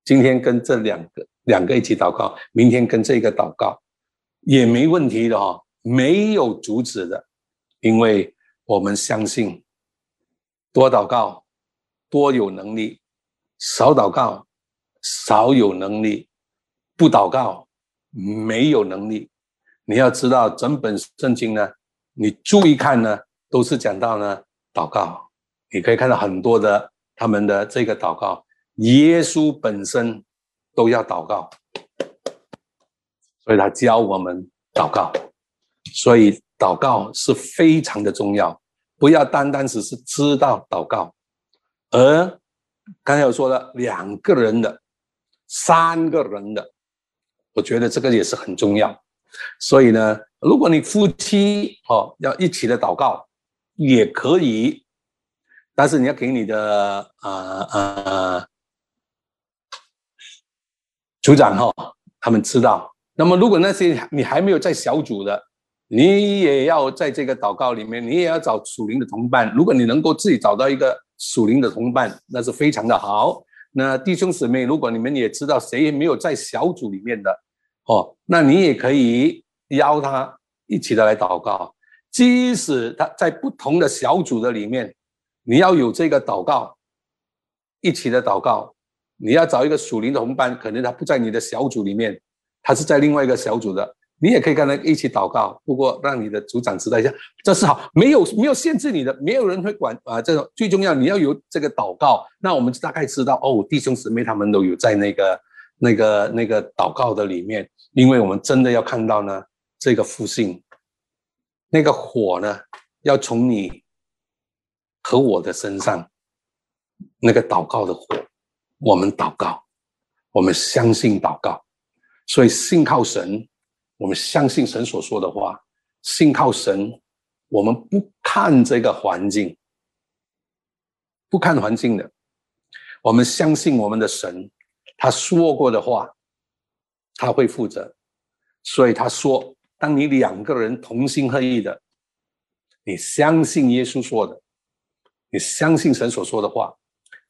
S1: 今天跟这两个两个一起祷告，明天跟这个祷告，也没问题的哈，没有阻止的，因为我们相信，多祷告多有能力，少祷告少有能力。不祷告，没有能力。你要知道，整本圣经呢，你注意看呢，都是讲到呢祷告。你可以看到很多的他们的这个祷告，耶稣本身都要祷告，所以他教我们祷告。所以祷告是非常的重要，不要单单只是知道祷告，而刚才我说了，两个人的、三个人的。我觉得这个也是很重要，所以呢，如果你夫妻哦要一起的祷告也可以，但是你要给你的呃呃组长哈他们知道。那么如果那些你还没有在小组的，你也要在这个祷告里面，你也要找属灵的同伴。如果你能够自己找到一个属灵的同伴，那是非常的好。那弟兄姊妹，如果你们也知道谁也没有在小组里面的哦，那你也可以邀他一起的来祷告。即使他在不同的小组的里面，你要有这个祷告，一起的祷告。你要找一个属灵的同伴，可能他不在你的小组里面，他是在另外一个小组的。你也可以跟他一起祷告，不过让你的组长知道一下，这是好，没有没有限制你的，没有人会管啊。这种最重要，你要有这个祷告，那我们大概知道哦，弟兄姊妹他们都有在那个那个那个祷告的里面，因为我们真的要看到呢，这个复兴，那个火呢，要从你和我的身上，那个祷告的火，我们祷告，我们相信祷告，所以信靠神。我们相信神所说的话，信靠神，我们不看这个环境，不看环境的，我们相信我们的神，他说过的话，他会负责。所以他说，当你两个人同心合意的，你相信耶稣说的，你相信神所说的话，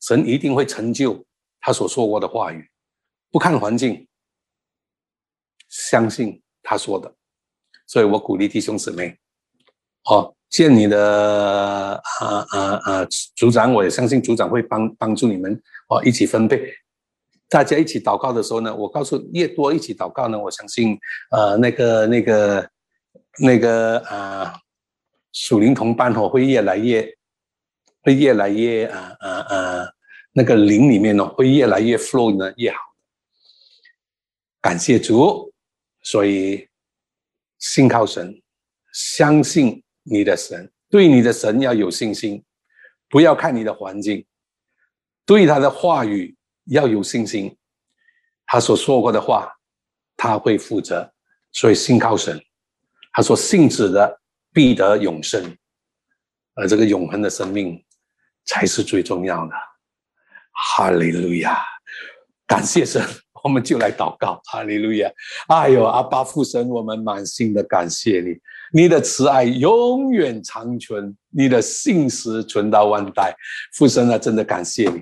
S1: 神一定会成就他所说过的话语。不看环境，相信。他说的，所以我鼓励弟兄姊妹，哦，见你的啊啊啊组长，我也相信组长会帮帮助你们哦，一起分配，大家一起祷告的时候呢，我告诉越多一起祷告呢，我相信呃那个那个那个啊属灵同伴哦会越来越会越来越啊啊啊那个灵里面呢会越来越 flow 呢越好，感谢主。所以，信靠神，相信你的神，对你的神要有信心，不要看你的环境，对他的话语要有信心，他所说过的话，他会负责。所以信靠神，他说信子的必得永生，而这个永恒的生命才是最重要的。哈利路亚，感谢神。我们就来祷告，哈利路亚！哎呦，阿巴父神，我们满心的感谢你，你的慈爱永远长存，你的信实存到万代。父神啊，真的感谢你，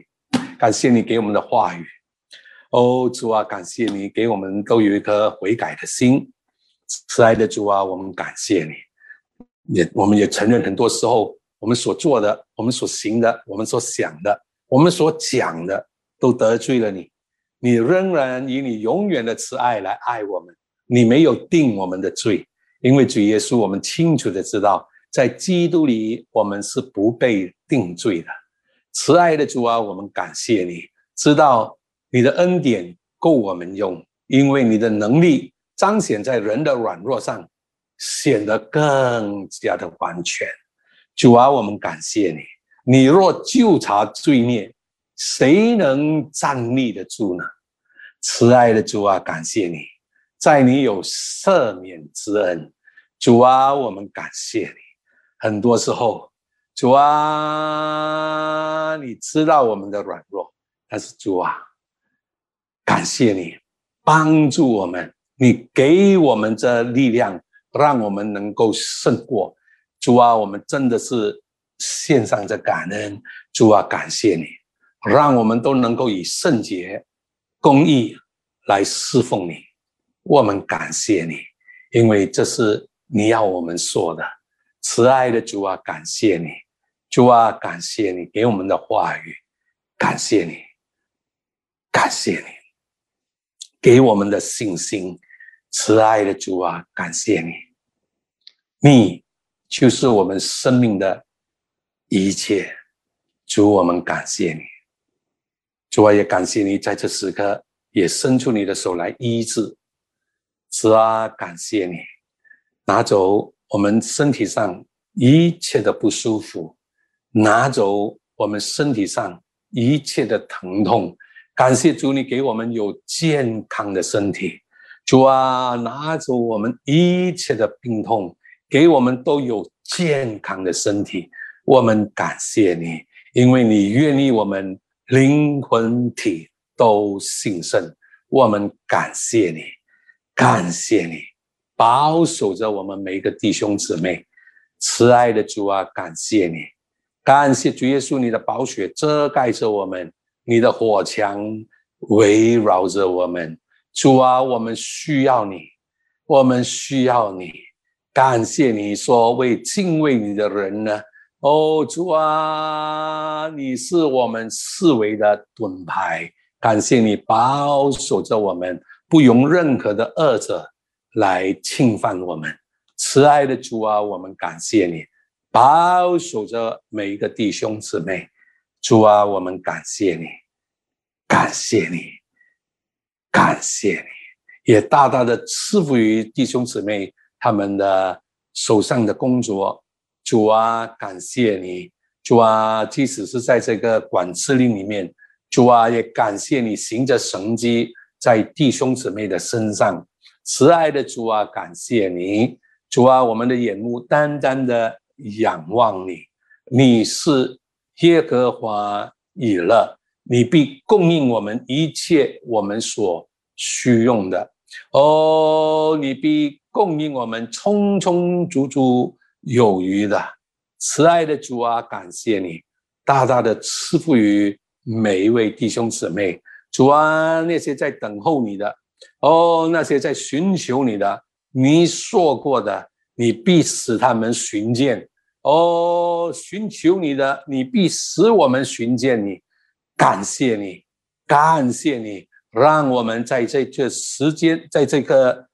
S1: 感谢你给我们的话语。哦，主啊，感谢你给我们都有一颗悔改的心。慈爱的主啊，我们感谢你，也我们也承认，很多时候我们所做的、我们所行的、我们所想的、我们所讲的，都得罪了你。你仍然以你永远的慈爱来爱我们，你没有定我们的罪，因为主耶稣，我们清楚的知道，在基督里我们是不被定罪的。慈爱的主啊，我们感谢你，知道你的恩典够我们用，因为你的能力彰显在人的软弱上，显得更加的完全。主啊，我们感谢你。你若就查罪孽，谁能站立得住呢？慈爱的主啊，感谢你，在你有赦免之恩。主啊，我们感谢你。很多时候，主啊，你知道我们的软弱，但是主啊，感谢你帮助我们，你给我们这力量，让我们能够胜过。主啊，我们真的是献上这感恩。主啊，感谢你，让我们都能够以圣洁、公义来侍奉你。我们感谢你，因为这是你要我们说的。慈爱的主啊，感谢你，主啊，感谢你给我们的话语，感谢你，感谢你给我们的信心。慈爱的主啊，感谢你，你。就是我们生命的一切，主，我们感谢你，主啊，也感谢你在这时刻也伸出你的手来医治，主啊，感谢你。拿走我们身体上一切的不舒服，拿走我们身体上一切的疼痛，感谢主，你给我们有健康的身体，主啊，拿走我们一切的病痛。给我们都有健康的身体，我们感谢你，因为你愿意我们灵魂体都兴盛。我们感谢你，感谢你保守着我们每一个弟兄姊妹。慈爱的主啊，感谢你，感谢主耶稣，你的宝血遮盖着我们，你的火墙围绕着我们。主啊，我们需要你，我们需要你。感谢你说为敬畏你的人呢，哦主啊，你是我们四维的盾牌。感谢你保守着我们，不容任何的恶者来侵犯我们。慈爱的主啊，我们感谢你保守着每一个弟兄姊妹。主啊，我们感谢你，感谢你，感谢你，也大大的赐福于弟兄姊妹。他们的手上的工作，主啊，感谢你，主啊，即使是在这个管制令里面，主啊，也感谢你行着神迹在弟兄姊妹的身上，慈爱的主啊，感谢你，主啊，我们的眼目单单的仰望你，你是耶和华以勒，你必供应我们一切我们所需用的，哦，你必。供应我们充充足足有余的慈爱的主啊，感谢你大大的赐福于每一位弟兄姊妹。主啊，那些在等候你的，哦，那些在寻求你的，你说过的，你必使他们寻见。哦，寻求你的，你必使我们寻见你。感谢你，感谢你，让我们在这这时间，在这个。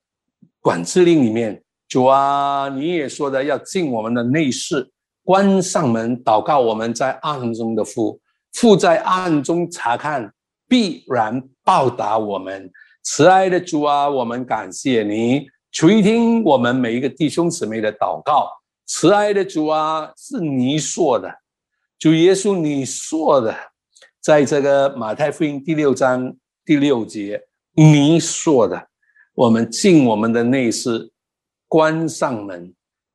S1: 管制令里面，主啊，你也说的要进我们的内室，关上门祷告。我们在暗中的父，父在暗中查看，必然报答我们。慈爱的主啊，我们感谢你垂听我们每一个弟兄姊妹的祷告。慈爱的主啊，是你说的，主耶稣你说的，在这个马太福音第六章第六节，你说的。我们进我们的内室，关上门，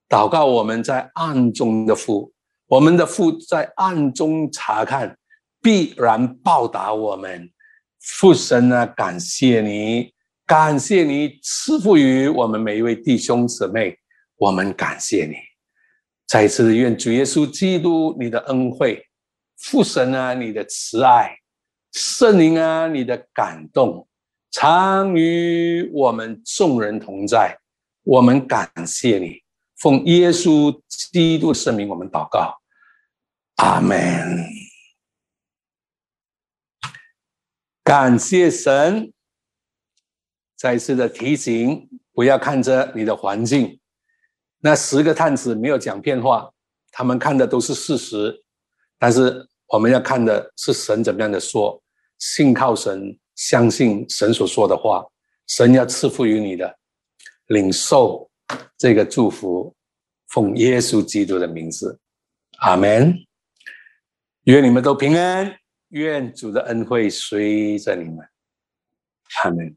S1: 祷告。我们在暗中的父，我们的父在暗中查看，必然报答我们。父神啊，感谢你，感谢你赐福于我们每一位弟兄姊妹。我们感谢你，再次愿主耶稣基督你的恩惠，父神啊，你的慈爱，圣灵啊，你的感动。常与我们众人同在，我们感谢你，奉耶稣基督圣名，我们祷告，阿门。感谢神，再次的提醒，不要看着你的环境。那十个探子没有讲骗话，他们看的都是事实，但是我们要看的是神怎么样的说，信靠神。相信神所说的话，神要赐福于你的，领受这个祝福，奉耶稣基督的名字，阿门。愿你们都平安，愿主的恩惠随着你们。阿门。